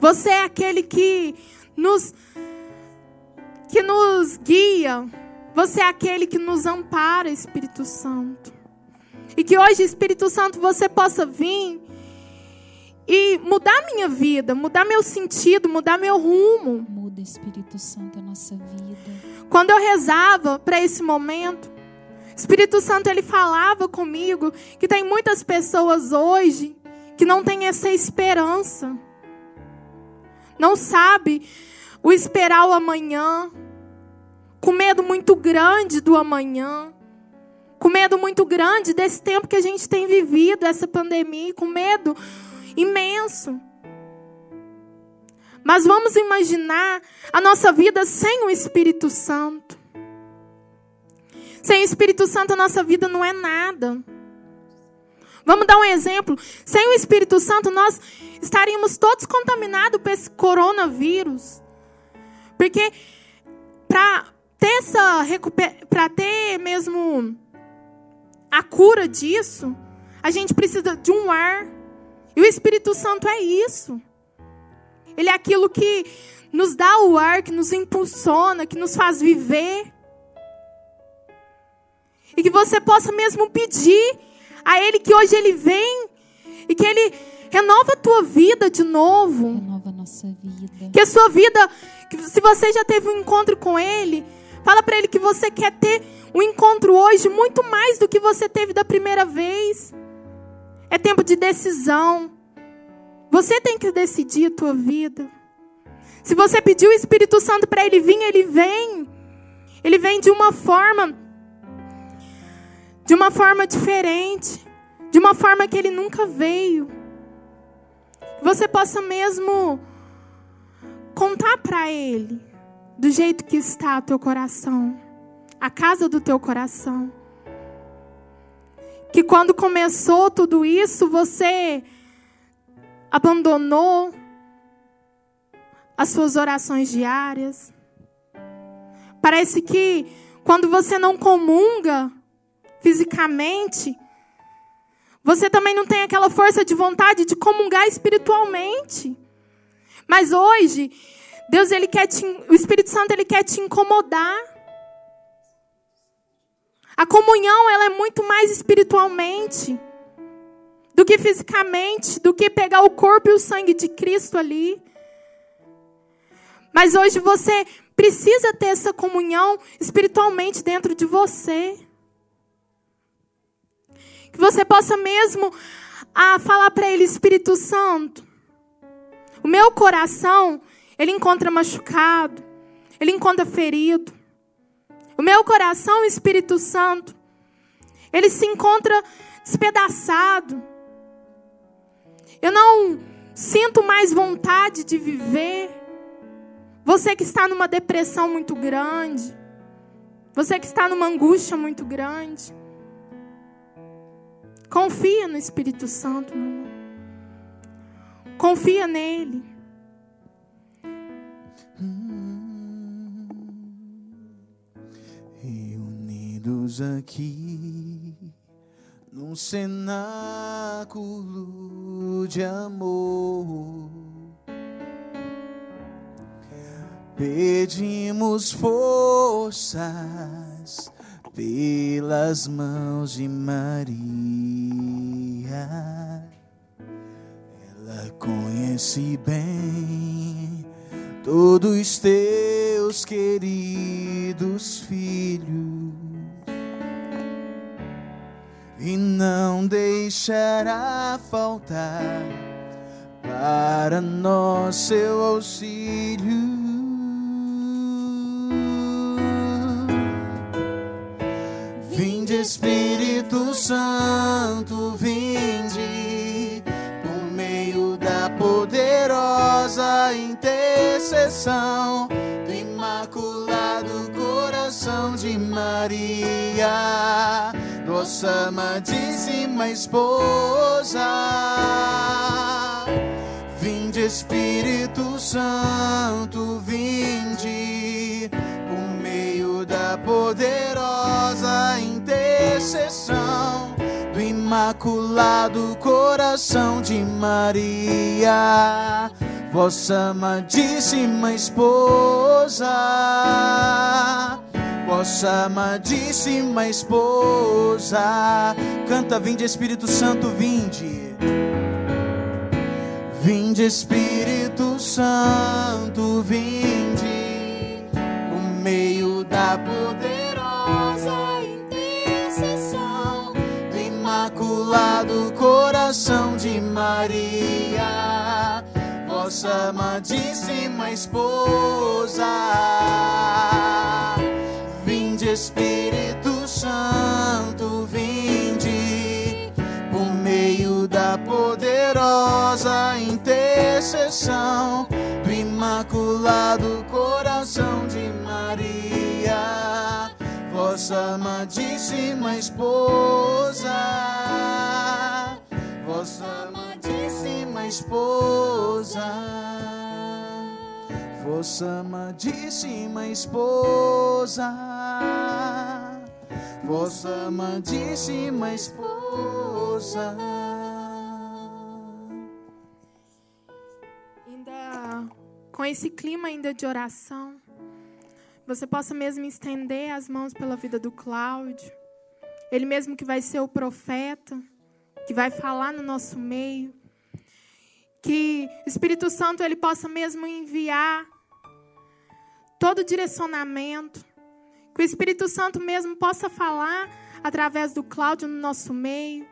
S4: Você é aquele que nos que nos guia. Você é aquele que nos ampara, Espírito Santo. E que hoje, Espírito Santo, você possa vir e mudar minha vida, mudar meu sentido, mudar meu rumo.
S1: Muda, Espírito Santo, a nossa vida.
S4: Quando eu rezava para esse momento, Espírito Santo ele falava comigo que tem muitas pessoas hoje que não têm essa esperança. Não sabe o esperar o amanhã, com medo muito grande do amanhã, com medo muito grande desse tempo que a gente tem vivido, essa pandemia, com medo imenso. Mas vamos imaginar a nossa vida sem o Espírito Santo. Sem o Espírito Santo, a nossa vida não é nada. Vamos dar um exemplo. Sem o Espírito Santo, nós estaríamos todos contaminados por esse coronavírus. Porque para ter essa para ter mesmo a cura disso, a gente precisa de um ar. E o Espírito Santo é isso. Ele é aquilo que nos dá o ar, que nos impulsiona, que nos faz viver. E que você possa mesmo pedir a Ele que hoje Ele vem e que Ele renova a tua vida de novo.
S1: Renova a nossa vida.
S4: Que a sua vida, que se você já teve um encontro com Ele, fala para Ele que você quer ter um encontro hoje muito mais do que você teve da primeira vez. É tempo de decisão. Você tem que decidir a tua vida. Se você pediu o Espírito Santo para ele vir, ele vem. Ele vem de uma forma de uma forma diferente, de uma forma que ele nunca veio. Você possa mesmo contar para ele do jeito que está o teu coração, a casa do teu coração. Que quando começou tudo isso, você abandonou as suas orações diárias. Parece que quando você não comunga fisicamente, você também não tem aquela força de vontade de comungar espiritualmente. Mas hoje, Deus ele quer te, o Espírito Santo ele quer te incomodar. A comunhão ela é muito mais espiritualmente do que fisicamente, do que pegar o corpo e o sangue de Cristo ali. Mas hoje você precisa ter essa comunhão espiritualmente dentro de você. Que você possa mesmo a falar para ele, Espírito Santo. O meu coração, ele encontra machucado, ele encontra ferido. O meu coração, Espírito Santo, ele se encontra despedaçado. Eu não sinto mais vontade de viver. Você que está numa depressão muito grande, você que está numa angústia muito grande, confia no Espírito Santo, meu irmão. Confia nele.
S2: Reunidos aqui num cenáculo de amor. Pedimos forças pelas mãos de Maria. Ela conhece bem todos teus queridos filhos e não deixará faltar para nós seu auxílio. Espírito Santo, vinde por meio da poderosa intercessão do Imaculado Coração de Maria, nossa amadíssima esposa. Vinde Espírito Santo, vinde por meio da poderosa intercessão do Imaculado Coração de Maria, vossa amadíssima esposa, vossa amadíssima esposa. Canta, vinde Espírito Santo, vinde. Vinde Espírito Santo, vinde por meio da poderosa Imaculado Coração de Maria, vossa amadíssima esposa. Vinde Espírito Santo, vinde por meio da poderosa intercessão do Imaculado Coração de Maria, vossa amadíssima esposa, vossa amadíssima esposa, vossa amadíssima esposa. Vossa amadíssima esposa.
S4: Ainda com esse clima ainda de oração, você possa mesmo estender as mãos pela vida do Cláudio. Ele mesmo que vai ser o profeta, que vai falar no nosso meio. Que Espírito Santo ele possa mesmo enviar todo direcionamento. Que o Espírito Santo mesmo possa falar através do Cláudio no nosso meio.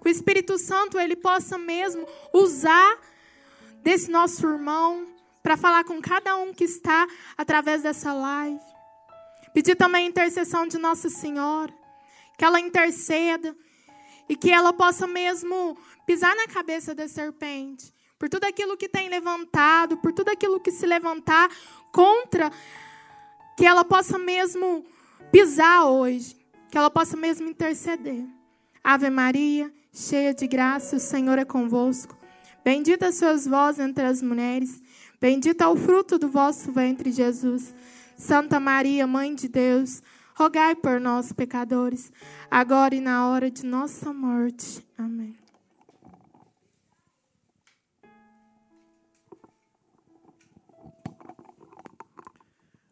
S4: Que o Espírito Santo ele possa mesmo usar desse nosso irmão para falar com cada um que está através dessa live. Pedir também a intercessão de Nossa Senhora, que ela interceda e que ela possa mesmo pisar na cabeça da serpente, por tudo aquilo que tem levantado, por tudo aquilo que se levantar contra, que ela possa mesmo pisar hoje, que ela possa mesmo interceder. Ave Maria, cheia de graça, o Senhor é convosco. Bendita sois vós entre as mulheres, bendito é o fruto do vosso ventre, Jesus. Santa Maria, Mãe de Deus, rogai por nós, pecadores, agora e na hora de nossa morte. Amém.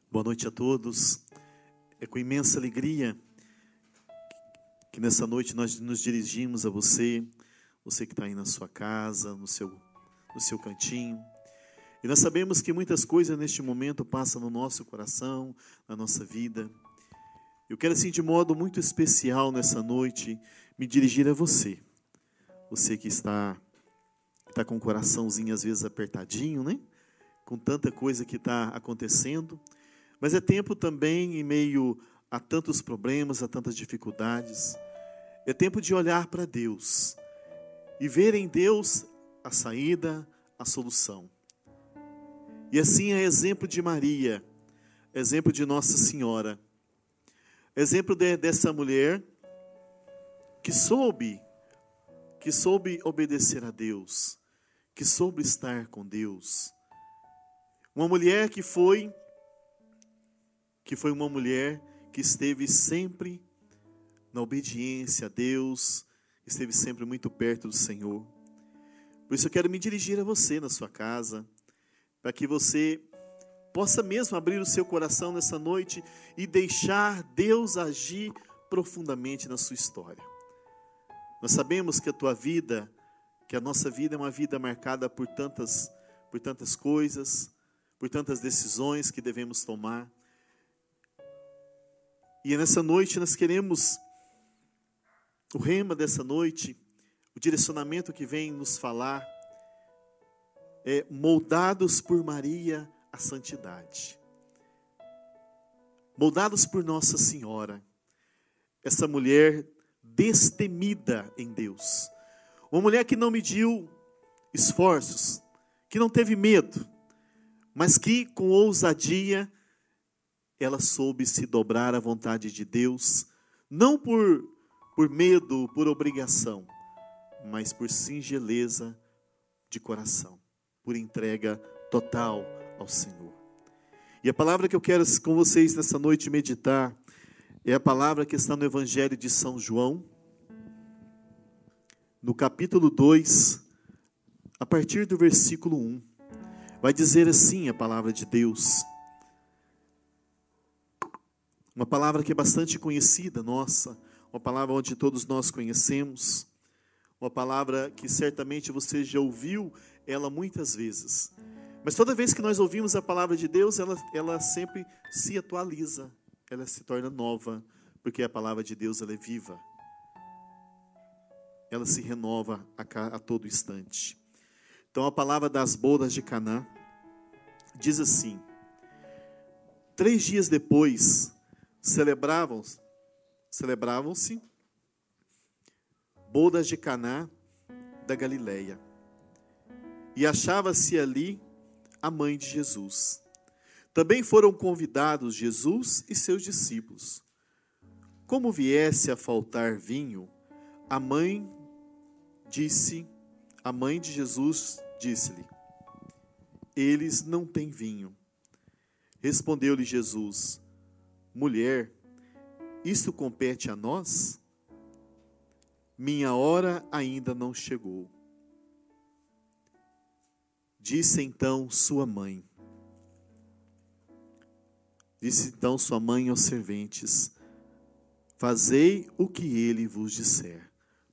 S3: Boa noite a todos. É com imensa alegria que nessa noite nós nos dirigimos a você, você que está aí na sua casa, no seu, no seu cantinho. E nós sabemos que muitas coisas neste momento passam no nosso coração, na nossa vida. Eu quero, assim, de modo muito especial nessa noite, me dirigir a você. Você que está, está com o coraçãozinho às vezes apertadinho, né? Com tanta coisa que está acontecendo. Mas é tempo também, em meio a tantos problemas, a tantas dificuldades, é tempo de olhar para Deus e ver em Deus a saída, a solução. E assim é exemplo de Maria, exemplo de Nossa Senhora, exemplo de, dessa mulher que soube, que soube obedecer a Deus, que soube estar com Deus. Uma mulher que foi que foi uma mulher que esteve sempre na obediência a Deus, esteve sempre muito perto do Senhor. Por isso eu quero me dirigir a você na sua casa, para que você possa mesmo abrir o seu coração nessa noite e deixar Deus agir profundamente na sua história. Nós sabemos que a tua vida, que a nossa vida é uma vida marcada por tantas, por tantas coisas, por tantas decisões que devemos tomar. E nessa noite nós queremos o rema dessa noite, o direcionamento que vem nos falar é moldados por Maria a santidade. Moldados por Nossa Senhora, essa mulher destemida em Deus. Uma mulher que não mediu esforços, que não teve medo, mas que com ousadia ela soube se dobrar à vontade de Deus, não por por medo, por obrigação, mas por singeleza de coração, por entrega total ao Senhor. E a palavra que eu quero com vocês nessa noite meditar é a palavra que está no Evangelho de São João, no capítulo 2, a partir do versículo 1. Vai dizer assim a palavra de Deus. Uma palavra que é bastante conhecida, nossa, uma palavra onde todos nós conhecemos, uma palavra que certamente você já ouviu ela muitas vezes. Mas toda vez que nós ouvimos a palavra de Deus, ela, ela sempre se atualiza, ela se torna nova, porque a palavra de Deus ela é viva. Ela se renova a, a todo instante. Então a palavra das bodas de Canaã diz assim: Três dias depois celebravam celebravam-se bodas de Caná da Galileia. E achava-se ali a mãe de Jesus. Também foram convidados Jesus e seus discípulos. Como viesse a faltar vinho, a mãe disse, a mãe de Jesus disse-lhe: Eles não têm vinho. Respondeu-lhe Jesus: Mulher, isso compete a nós? Minha hora ainda não chegou. Disse então sua mãe. Disse então sua mãe aos serventes: Fazei o que ele vos disser.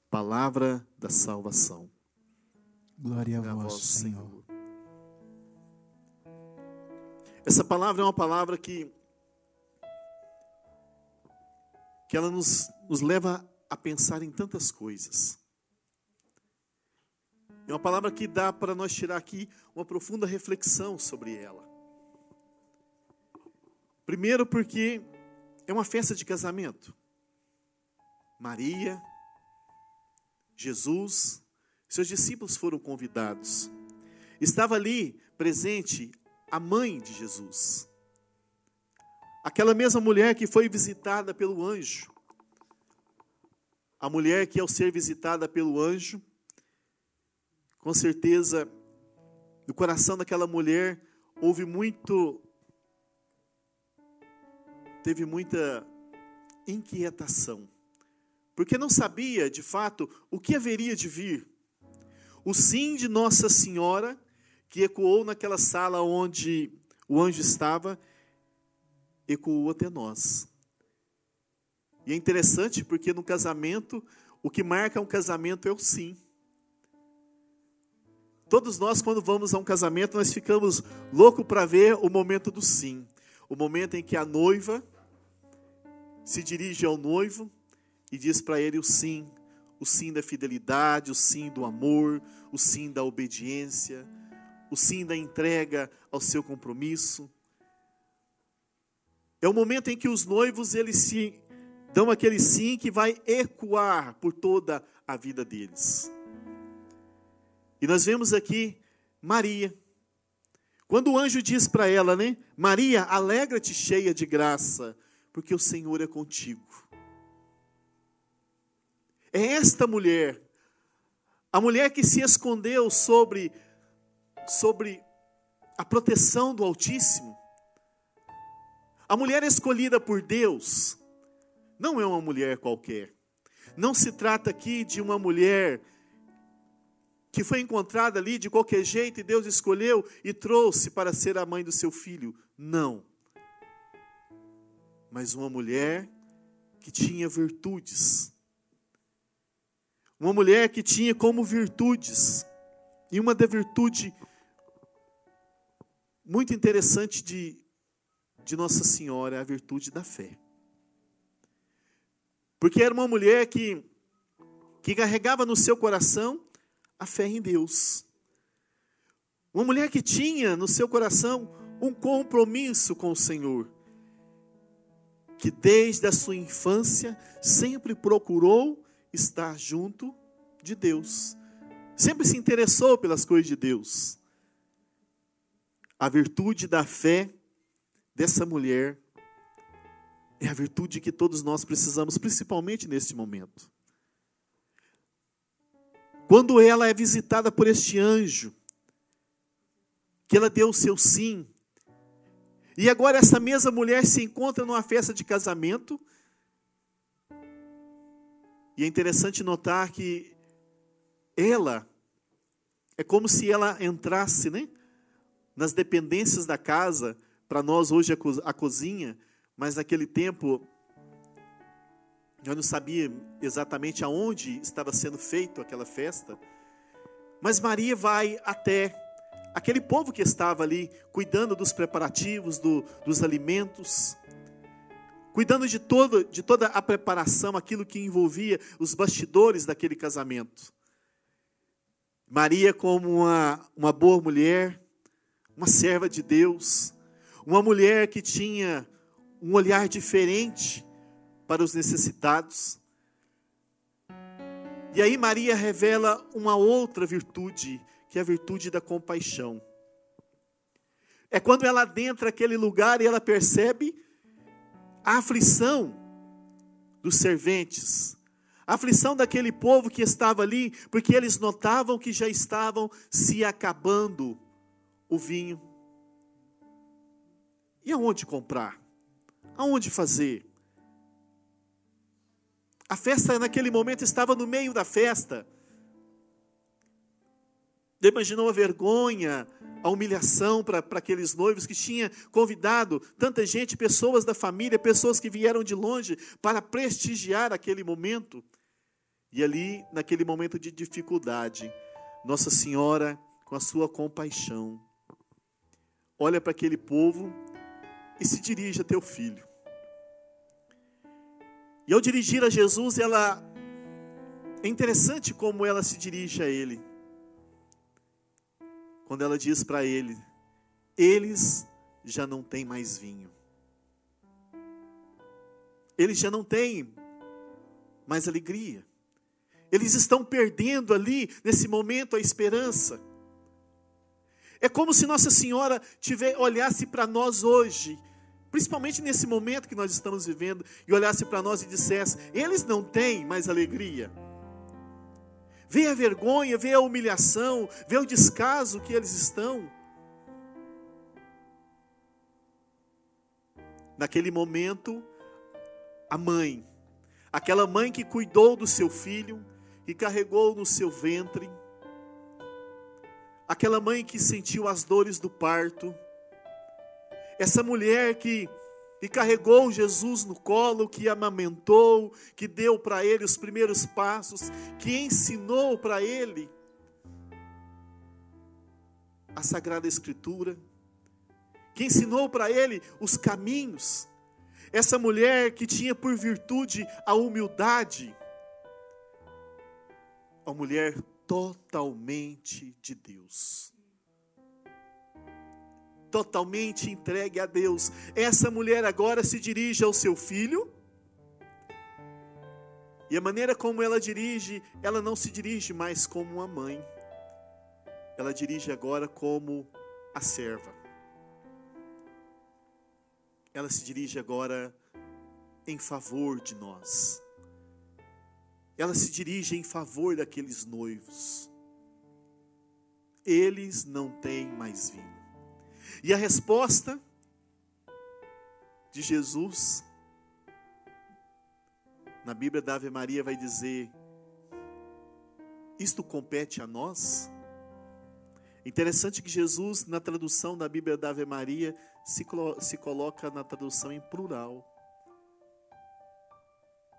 S3: Palavra da salvação.
S2: Glória a vós, Senhor. Senhor.
S3: Essa palavra é uma palavra que que ela nos, nos leva a pensar em tantas coisas. É uma palavra que dá para nós tirar aqui uma profunda reflexão sobre ela. Primeiro, porque é uma festa de casamento. Maria, Jesus, seus discípulos foram convidados. Estava ali presente a mãe de Jesus. Aquela mesma mulher que foi visitada pelo anjo. A mulher que, ao ser visitada pelo anjo, com certeza, no coração daquela mulher houve muito. teve muita inquietação, porque não sabia de fato o que haveria de vir. O sim de Nossa Senhora, que ecoou naquela sala onde o anjo estava, ecoou até nós. E é interessante porque no casamento, o que marca um casamento é o sim. Todos nós, quando vamos a um casamento, nós ficamos loucos para ver o momento do sim. O momento em que a noiva se dirige ao noivo e diz para ele o sim. O sim da fidelidade, o sim do amor, o sim da obediência, o sim da entrega ao seu compromisso. É o momento em que os noivos eles se dão aquele sim que vai ecoar por toda a vida deles. E nós vemos aqui Maria. Quando o anjo diz para ela, né? Maria, alegra-te cheia de graça, porque o Senhor é contigo. É esta mulher, a mulher que se escondeu sobre sobre a proteção do Altíssimo, a mulher escolhida por Deus não é uma mulher qualquer. Não se trata aqui de uma mulher que foi encontrada ali de qualquer jeito e Deus escolheu e trouxe para ser a mãe do seu filho. Não. Mas uma mulher que tinha virtudes. Uma mulher que tinha como virtudes. E uma da virtude muito interessante de, de Nossa Senhora é a virtude da fé. Porque era uma mulher que, que carregava no seu coração a fé em Deus. Uma mulher que tinha no seu coração um compromisso com o Senhor, que desde a sua infância sempre procurou estar junto de Deus, sempre se interessou pelas coisas de Deus. A virtude da fé dessa mulher é a virtude que todos nós precisamos, principalmente neste momento. Quando ela é visitada por este anjo, que ela deu o seu sim, e agora essa mesma mulher se encontra numa festa de casamento, e é interessante notar que ela é como se ela entrasse, né, nas dependências da casa, para nós hoje a cozinha, mas naquele tempo eu não sabia exatamente aonde estava sendo feito aquela festa. Mas Maria vai até aquele povo que estava ali, cuidando dos preparativos, do, dos alimentos, cuidando de, todo, de toda a preparação, aquilo que envolvia os bastidores daquele casamento. Maria, como uma, uma boa mulher, uma serva de Deus, uma mulher que tinha um olhar diferente para os necessitados. E aí Maria revela uma outra virtude, que é a virtude da compaixão. É quando ela adentra aquele lugar e ela percebe a aflição dos serventes, a aflição daquele povo que estava ali, porque eles notavam que já estavam se acabando o vinho. E aonde comprar? Aonde fazer? A festa naquele momento estava no meio da festa. Imaginou a vergonha, a humilhação para aqueles noivos que tinha convidado tanta gente, pessoas da família, pessoas que vieram de longe para prestigiar aquele momento. E ali, naquele momento de dificuldade, Nossa Senhora, com a sua compaixão, olha para aquele povo e se dirige a teu filho. E ao dirigir a Jesus, ela é interessante como ela se dirige a ele. Quando ela diz para ele: Eles já não têm mais vinho. Eles já não têm mais alegria. Eles estão perdendo ali, nesse momento, a esperança. É como se Nossa Senhora tiver, olhasse para nós hoje principalmente nesse momento que nós estamos vivendo, e olhasse para nós e dissesse: eles não têm mais alegria. Vê a vergonha, vê a humilhação, vê o descaso que eles estão. Naquele momento, a mãe, aquela mãe que cuidou do seu filho, que carregou no seu ventre, aquela mãe que sentiu as dores do parto, essa mulher que, carregou Jesus no colo, que amamentou, que deu para ele os primeiros passos, que ensinou para ele a Sagrada Escritura, que ensinou para ele os caminhos. Essa mulher que tinha por virtude a humildade, a mulher totalmente de Deus totalmente entregue a Deus. Essa mulher agora se dirige ao seu filho. E a maneira como ela dirige, ela não se dirige mais como uma mãe. Ela dirige agora como a serva. Ela se dirige agora em favor de nós. Ela se dirige em favor daqueles noivos. Eles não têm mais vinho. E a resposta de Jesus na Bíblia da Ave Maria vai dizer: Isto compete a nós? Interessante que Jesus, na tradução da Bíblia da Ave Maria, se, se coloca na tradução em plural.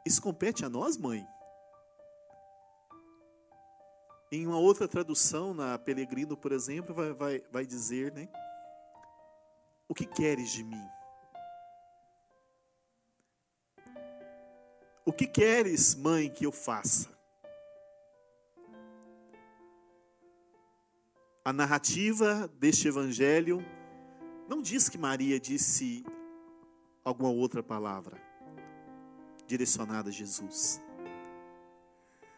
S3: Isso compete a nós, mãe? Em uma outra tradução, na Pelegrino, por exemplo, vai, vai, vai dizer, né? O que queres de mim? O que queres, mãe, que eu faça? A narrativa deste evangelho não diz que Maria disse alguma outra palavra direcionada a Jesus.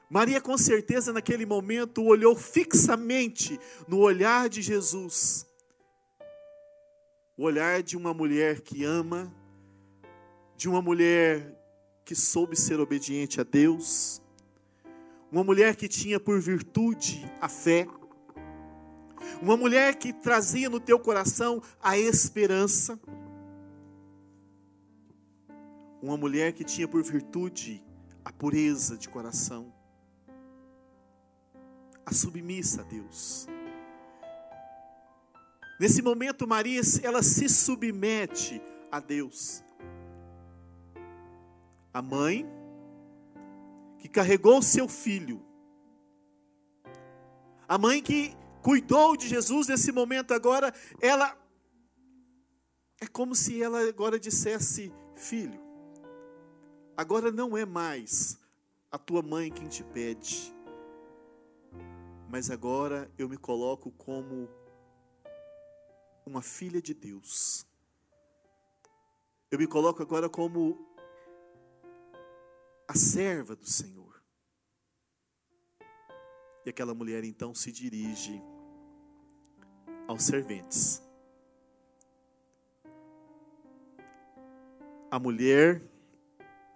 S3: Maria, com certeza, naquele momento, olhou fixamente no olhar de Jesus. O olhar de uma mulher que ama, de uma mulher que soube ser obediente a Deus, uma mulher que tinha por virtude a fé, uma mulher que trazia no teu coração a esperança, uma mulher que tinha por virtude a pureza de coração a submissa a Deus. Nesse momento, Maria, ela se submete a Deus. A mãe que carregou seu filho. A mãe que cuidou de Jesus nesse momento agora, ela é como se ela agora dissesse: "Filho, agora não é mais a tua mãe quem te pede mas agora eu me coloco como uma filha de Deus. Eu me coloco agora como a serva do Senhor. E aquela mulher então se dirige aos serventes. A mulher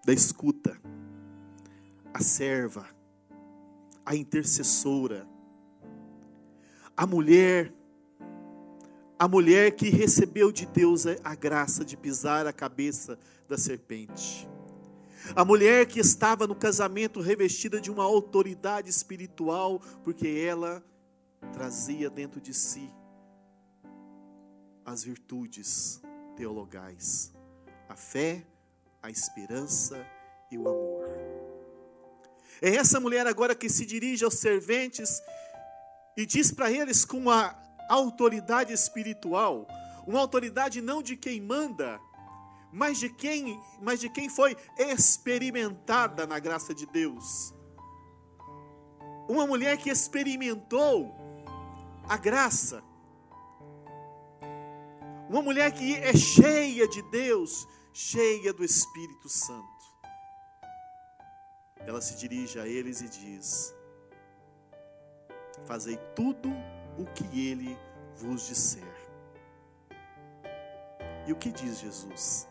S3: da escuta, a serva, a intercessora, a mulher, a mulher que recebeu de Deus a graça de pisar a cabeça da serpente. A mulher que estava no casamento revestida de uma autoridade espiritual, porque ela trazia dentro de si as virtudes teologais, a fé, a esperança e o amor. É essa mulher agora que se dirige aos serventes e diz para eles com uma autoridade espiritual, uma autoridade não de quem manda, mas de quem, mas de quem foi experimentada na graça de Deus. Uma mulher que experimentou a graça. Uma mulher que é cheia de Deus, cheia do Espírito Santo. Ela se dirige a eles e diz: Fazei tudo o que ele vos disser. E o que diz Jesus?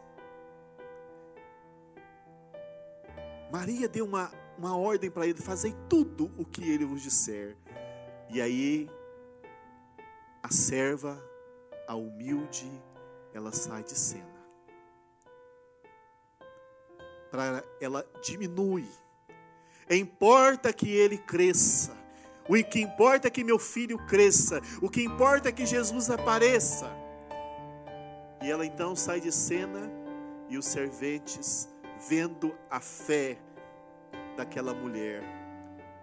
S3: Maria deu uma, uma ordem para ele: fazei tudo o que ele vos disser. E aí, a serva, a humilde, ela sai de cena. Para ela diminui. Importa que ele cresça o que importa é que meu filho cresça. O que importa é que Jesus apareça. E ela então sai de cena e os serventes, vendo a fé daquela mulher,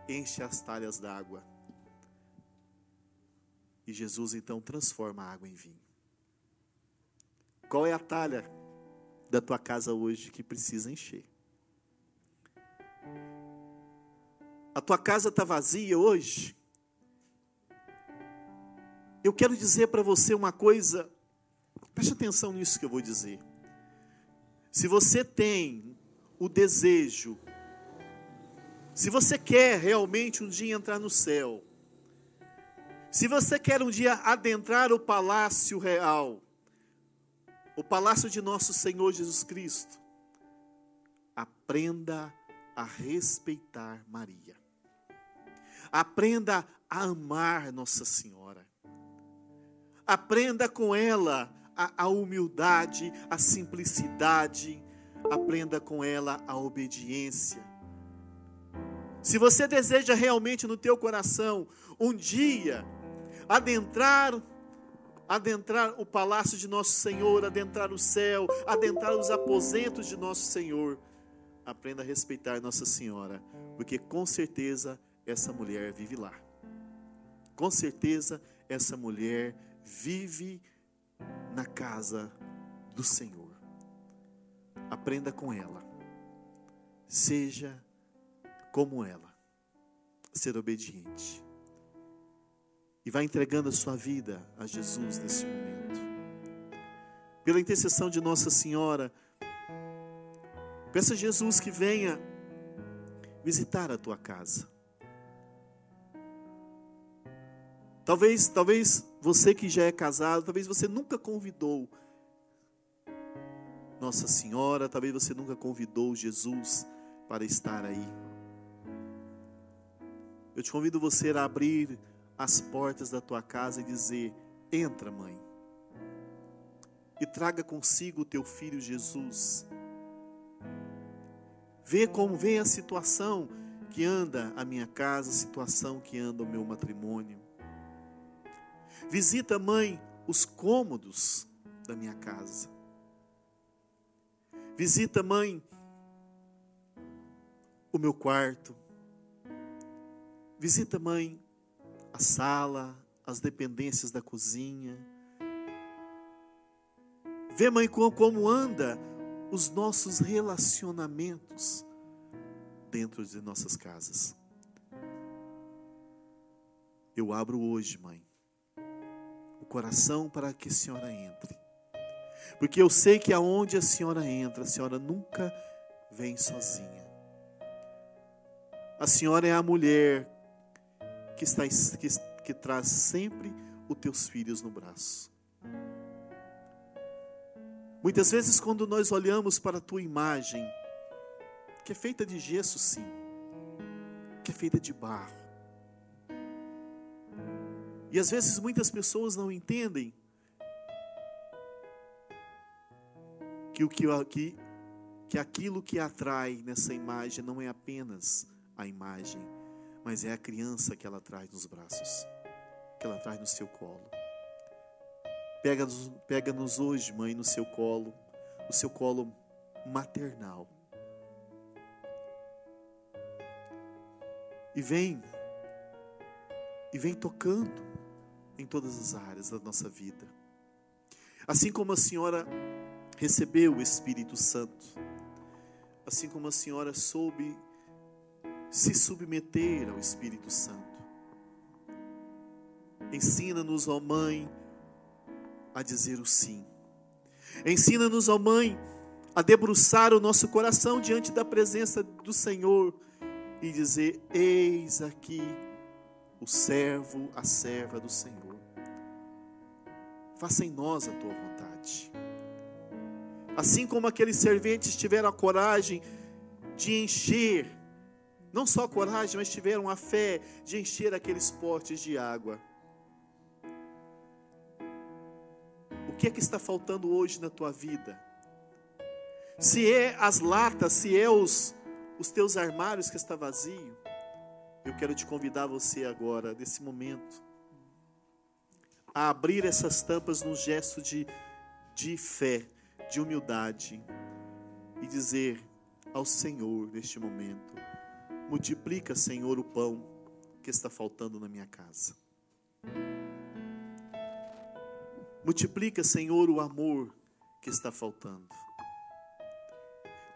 S3: enche as talhas d'água. E Jesus então transforma a água em vinho. Qual é a talha da tua casa hoje que precisa encher? A tua casa está vazia hoje, eu quero dizer para você uma coisa, preste atenção nisso que eu vou dizer. Se você tem o desejo, se você quer realmente um dia entrar no céu, se você quer um dia adentrar o palácio real, o palácio de nosso Senhor Jesus Cristo, aprenda a respeitar Maria. Aprenda a amar Nossa Senhora. Aprenda com ela a, a humildade, a simplicidade, aprenda com ela a obediência. Se você deseja realmente no teu coração um dia adentrar adentrar o palácio de nosso Senhor, adentrar o céu, adentrar os aposentos de nosso Senhor, aprenda a respeitar Nossa Senhora, porque com certeza essa mulher vive lá. Com certeza essa mulher vive na casa do Senhor. Aprenda com ela. Seja como ela, ser obediente. E vai entregando a sua vida a Jesus nesse momento. Pela intercessão de Nossa Senhora, peça a Jesus que venha visitar a tua casa. Talvez, talvez você que já é casado, talvez você nunca convidou Nossa Senhora, talvez você nunca convidou Jesus para estar aí. Eu te convido você a abrir as portas da tua casa e dizer: Entra, mãe, e traga consigo o teu filho Jesus. Vê como vem a situação que anda a minha casa, a situação que anda o meu matrimônio. Visita, mãe, os cômodos da minha casa. Visita, mãe, o meu quarto. Visita, mãe, a sala, as dependências da cozinha. Vê, mãe, como anda os nossos relacionamentos dentro de nossas casas. Eu abro hoje, mãe, o coração para que a senhora entre. Porque eu sei que aonde a senhora entra, a senhora nunca vem sozinha. A senhora é a mulher que, está, que, que traz sempre os teus filhos no braço. Muitas vezes, quando nós olhamos para a tua imagem, que é feita de gesso, sim, que é feita de barro, e às vezes muitas pessoas não entendem que, o que, que, que aquilo que atrai nessa imagem não é apenas a imagem, mas é a criança que ela traz nos braços, que ela traz no seu colo. Pega-nos pega hoje, mãe, no seu colo, o seu colo maternal. E vem, e vem tocando em todas as áreas da nossa vida. Assim como a senhora recebeu o Espírito Santo, assim como a senhora soube se submeter ao Espírito Santo. Ensina-nos, ó Mãe, a dizer o sim. Ensina-nos, ó Mãe, a debruçar o nosso coração diante da presença do Senhor e dizer: Eis aqui o servo, a serva do Senhor. Faça em nós a tua vontade. Assim como aqueles serventes tiveram a coragem de encher não só coragem, mas tiveram a fé de encher aqueles potes de água. O que é que está faltando hoje na tua vida? Se é as latas, se é os, os teus armários que está vazio, eu quero te convidar você agora, nesse momento, a abrir essas tampas num gesto de, de fé, de humildade, e dizer ao Senhor neste momento: Multiplica, Senhor, o pão que está faltando na minha casa. Multiplica, Senhor, o amor que está faltando.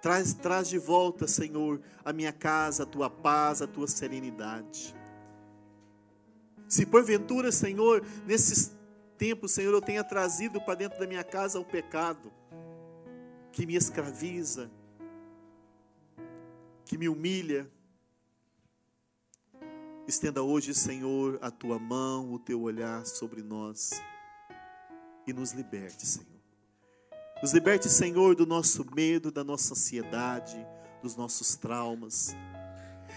S3: Traz, traz de volta, Senhor, a minha casa, a tua paz, a tua serenidade. Se porventura, Senhor, nesses tempos, Senhor, eu tenha trazido para dentro da minha casa o pecado que me escraviza, que me humilha, Estenda hoje, Senhor, a tua mão, o teu olhar sobre nós e nos liberte, Senhor. Nos liberte, Senhor, do nosso medo, da nossa ansiedade, dos nossos traumas.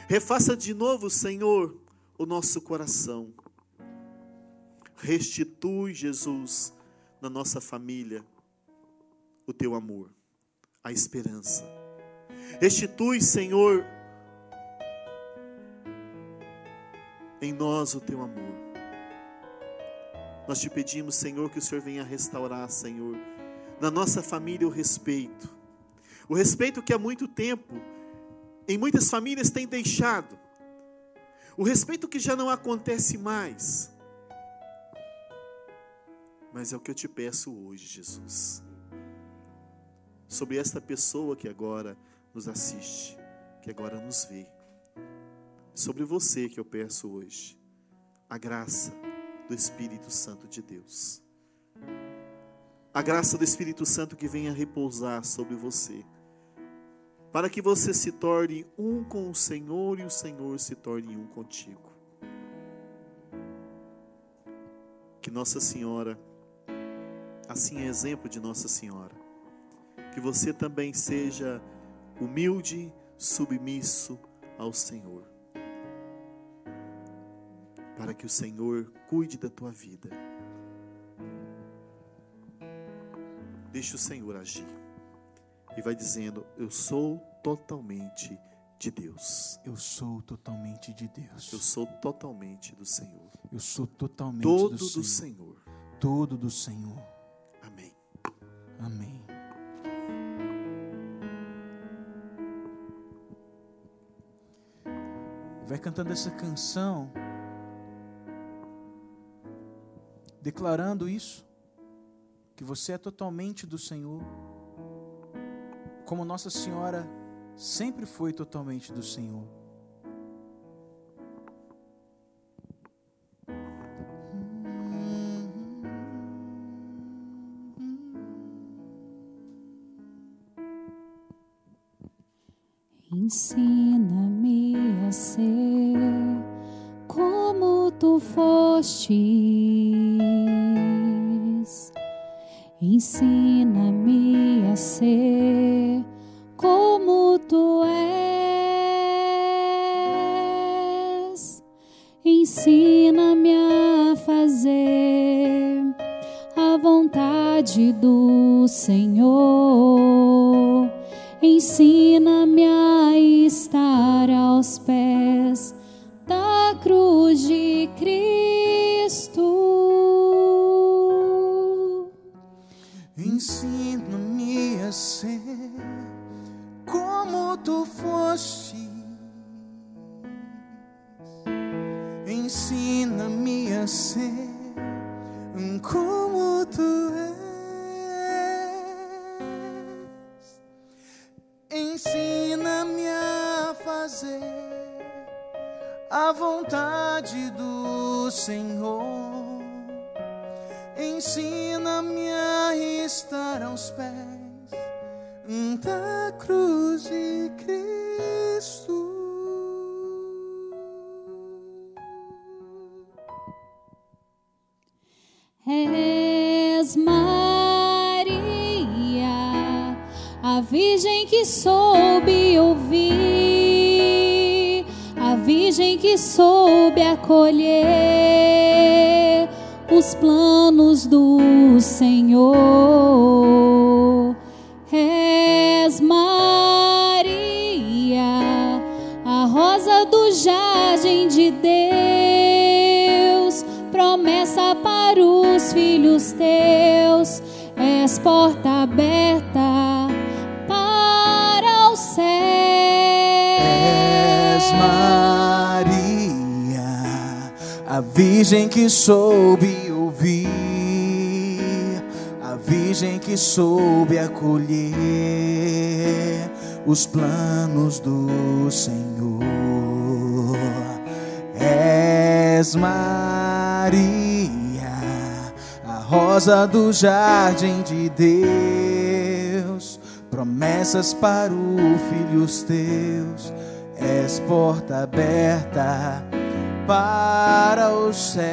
S3: Refaça de novo, Senhor, o nosso coração. Restitui, Jesus, na nossa família, o teu amor, a esperança. Restitui, Senhor, em nós o teu amor. Nós te pedimos, Senhor, que o Senhor venha restaurar, Senhor, na nossa família o respeito. O respeito que há muito tempo, em muitas famílias, tem deixado. O respeito que já não acontece mais. Mas é o que eu te peço hoje, Jesus. Sobre esta pessoa que agora nos assiste, que agora nos vê. Sobre você que eu peço hoje. A graça do Espírito Santo de Deus. A graça do Espírito Santo que venha repousar sobre você. Para que você se torne um com o Senhor e o Senhor se torne um contigo. Que Nossa Senhora, assim é exemplo de Nossa Senhora, que você também seja humilde, submisso ao Senhor para que o Senhor cuide da tua vida. Deixa o Senhor agir. E vai dizendo: Eu sou totalmente de Deus.
S2: Eu sou totalmente de Deus.
S3: Eu sou totalmente do Senhor.
S2: Eu sou totalmente
S3: Todo
S2: do,
S3: do
S2: Senhor.
S3: Senhor.
S2: Todo do Senhor.
S3: Amém.
S2: Amém. Vai cantando essa canção, declarando isso, que você é totalmente do Senhor, como Nossa Senhora sempre foi totalmente do Senhor.
S1: Ensina-me Ensina-me a ser como tu és. Ensina-me a fazer a vontade do Senhor. Filhos teus, és porta aberta para o céu.
S2: És Maria, a Virgem que soube ouvir, a Virgem que soube acolher os planos do Senhor. És Maria, rosa do jardim de Deus, promessas para os filhos teus, és porta aberta para o céu.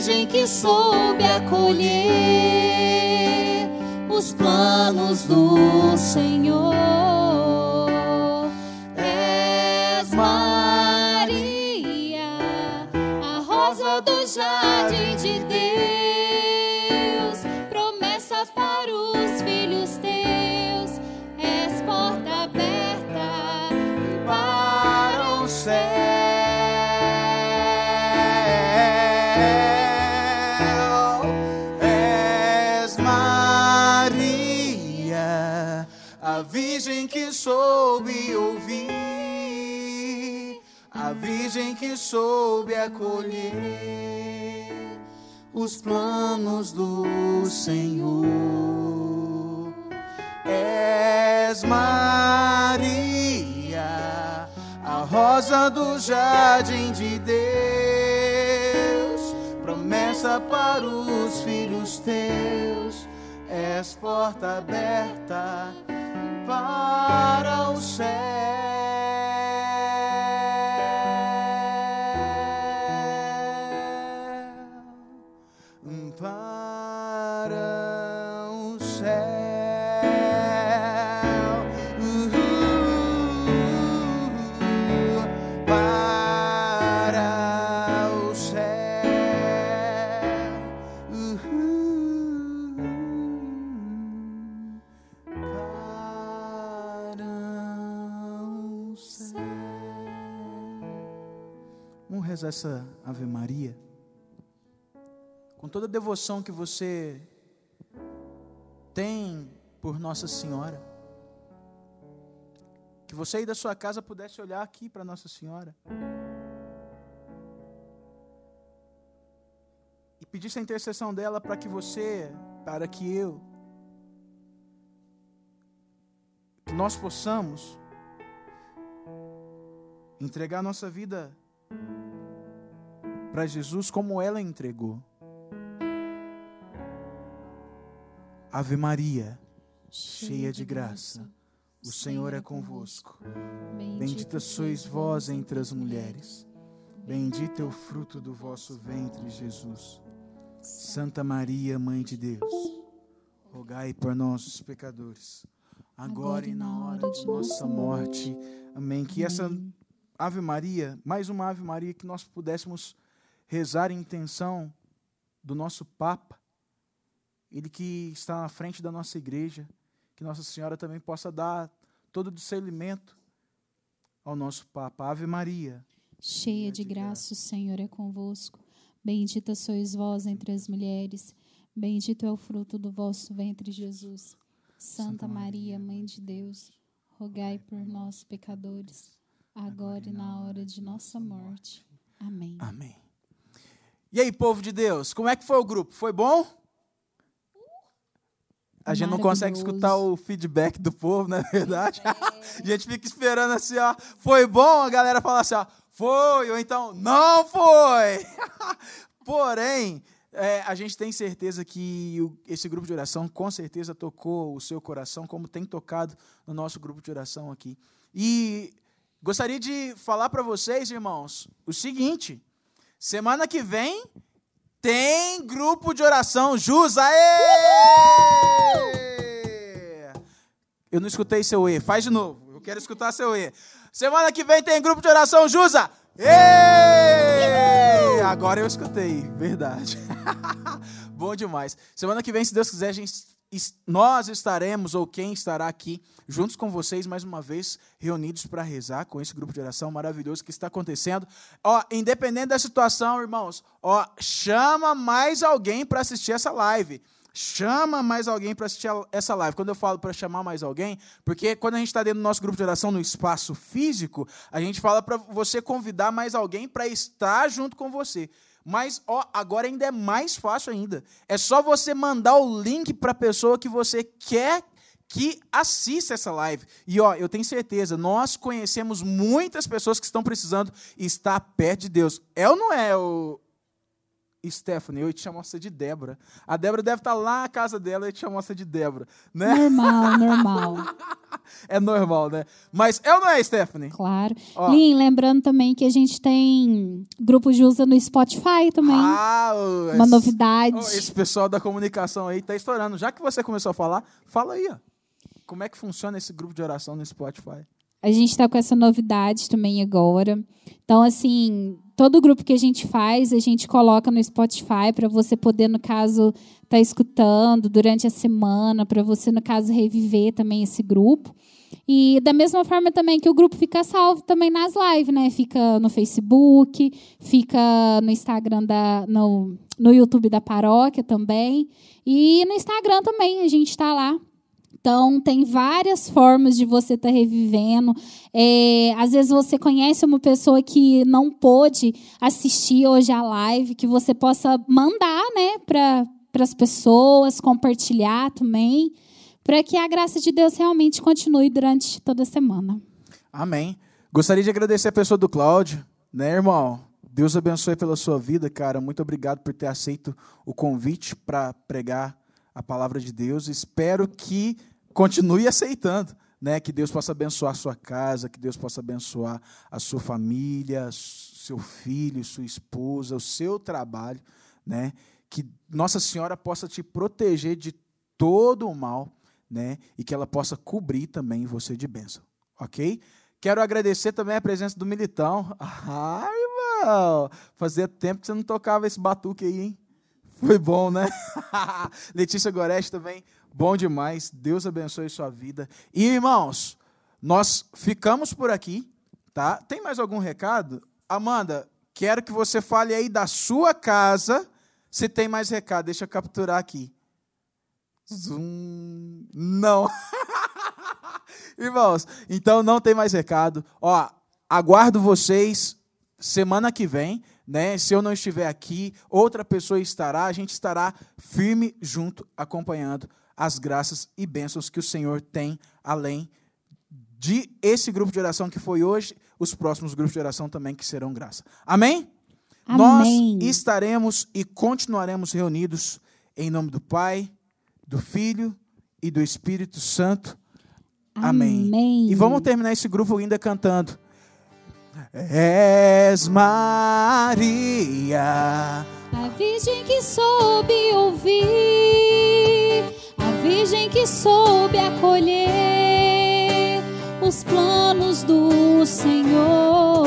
S1: Virgem que soube acolher os planos do Senhor. És Maria, a rosa do jardim de
S2: soube ouvir, a virgem que soube acolher os planos do Senhor. És Maria, a rosa do jardim de Deus, promessa para os filhos teus. És porta aberta para o céu Rezar essa Ave Maria com toda a devoção que você tem por Nossa Senhora. Que você aí da sua casa pudesse olhar aqui para Nossa Senhora. E pedisse a intercessão dela para que você, para que eu, que nós possamos entregar nossa vida para Jesus como ela entregou. Ave Maria, cheia de graça, o Senhor é convosco. Bendita sois vós entre as mulheres. Bendito é o fruto do vosso ventre, Jesus. Santa Maria, Mãe de Deus, rogai por nós, pecadores, agora e na hora de nossa morte. Amém. Que essa Ave Maria, mais uma Ave Maria, que nós pudéssemos rezar em intenção do nosso Papa, ele que está na frente da nossa igreja, que Nossa Senhora também possa dar todo o discernimento ao nosso Papa. Ave Maria.
S1: Cheia de graça, o Senhor é convosco. Bendita sois vós entre as mulheres. Bendito é o fruto do vosso ventre, Jesus. Santa Maria, Mãe de Deus, rogai por nós, pecadores, agora e na hora de nossa morte. Amém.
S2: Amém. E aí, povo de Deus, como é que foi o grupo? Foi bom? A gente não consegue escutar o feedback do povo, não é verdade? a gente fica esperando assim, ó. Foi bom? A galera fala assim, ó. Foi, ou então, não foi. Porém, é, a gente tem certeza que o- esse grupo de oração com certeza tocou o seu coração, como tem tocado no nosso grupo de oração aqui. E gostaria de falar para vocês, irmãos, o seguinte: semana que vem tem grupo de oração Jus. Aê! Eu não escutei seu E. Faz de novo. Eu quero escutar seu E. Semana que vem tem grupo de oração Jusa. Ê! Agora eu escutei. Verdade. Bom demais. Semana que vem, se Deus quiser, a gente, nós estaremos, ou quem estará aqui, juntos com vocês, mais uma vez, reunidos para rezar com esse grupo de oração maravilhoso que está acontecendo. Ó, independente da situação, irmãos, ó, chama mais alguém para assistir essa live. Chama mais alguém para assistir essa live. Quando eu falo para chamar mais alguém, porque quando a gente está dentro do nosso grupo de oração no espaço físico, a gente fala para você convidar mais alguém para estar junto com você. Mas ó, agora ainda é mais fácil ainda. É só você mandar o link para a pessoa que você quer que assista essa live. E ó, eu tenho certeza, nós conhecemos muitas pessoas que estão precisando estar perto de Deus. É ou não é o Stephanie, eu te chamo você de Débora. A Débora deve estar lá na casa dela e te chama você de Débora, né?
S1: Normal, normal.
S2: é normal, né? Mas é ou não é, Stephanie?
S1: Claro.
S2: Ó.
S1: Lin, lembrando também que a gente tem grupo de usa no Spotify também.
S2: Ah,
S1: Uma
S2: esse-
S1: novidade.
S2: oh, esse pessoal da comunicação aí tá estourando. Já que você começou a falar, fala aí, ó. Como é que funciona esse grupo de oração no Spotify?
S1: A gente está com essa novidade também agora. Então, assim, todo grupo que a gente faz, a gente coloca no Spotify para você poder, no caso, estar escutando durante a semana, para você, no caso, reviver também esse grupo. E da mesma forma também que o grupo fica salvo também nas lives, né? Fica no Facebook, fica no Instagram da. no, no YouTube da paróquia também. E no Instagram também, a gente está lá. Então, tem várias formas de você estar revivendo. É, às vezes você conhece uma pessoa que não pôde assistir hoje a live, que você possa mandar né, para as pessoas, compartilhar também, para que a graça de Deus realmente continue durante toda a semana.
S2: Amém. Gostaria de agradecer a pessoa do Cláudio, né, irmão? Deus abençoe pela sua vida, cara. Muito obrigado por ter aceito o convite para pregar a palavra de Deus. Espero que continue aceitando, né? Que Deus possa abençoar a sua casa, que Deus possa abençoar a sua família, seu filho, sua esposa, o seu trabalho, né? Que Nossa Senhora possa te proteger de todo o mal, né? E que ela possa cobrir também você de bênção, ok? Quero agradecer também a presença do Militão. Ai, irmão! Fazia tempo que você não tocava esse batuque aí, hein? Foi bom, né? Letícia Gorete também, bom demais. Deus abençoe sua vida. E, irmãos, nós ficamos por aqui, tá? Tem mais algum recado? Amanda, quero que você fale aí da sua casa. Se tem mais recado, deixa eu capturar aqui. Não. Irmãos, então não tem mais recado. Ó, aguardo vocês semana que vem, né? Se eu não estiver aqui, outra pessoa estará, a gente estará firme junto acompanhando as graças e bênçãos que o Senhor tem além de esse grupo de oração que foi hoje, os próximos grupos de oração também que serão graça. Amém?
S1: Amém.
S2: Nós estaremos e continuaremos reunidos em nome do Pai, do Filho e do Espírito Santo. Amém.
S1: Amém.
S2: E vamos terminar esse grupo ainda cantando. És Maria.
S1: A Virgem que soube ouvir, Virgem que soube acolher os planos do Senhor.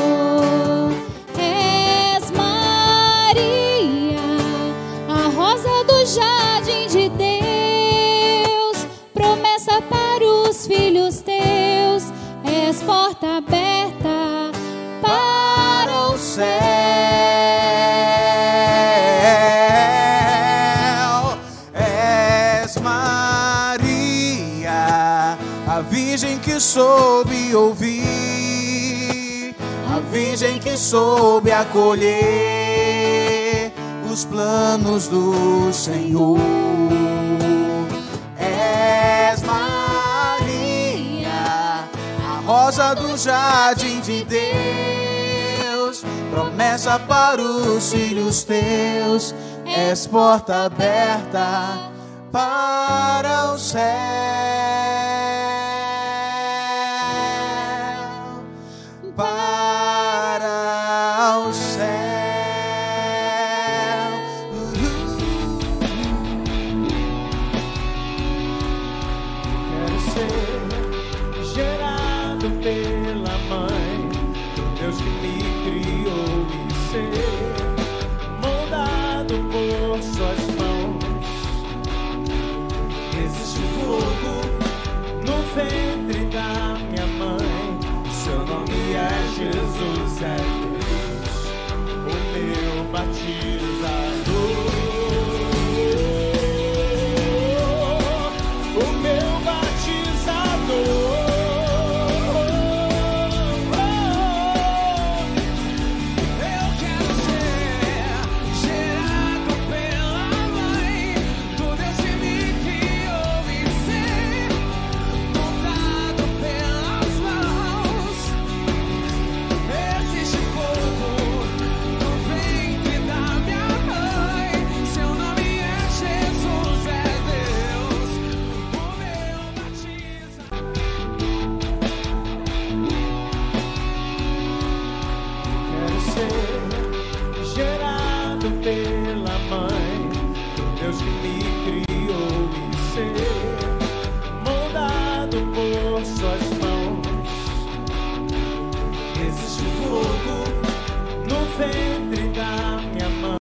S2: Ouvir, a Virgem que soube acolher os planos do Senhor. És Maria, a rosa do jardim de Deus, promessa para os filhos teus, és porta aberta para o céu.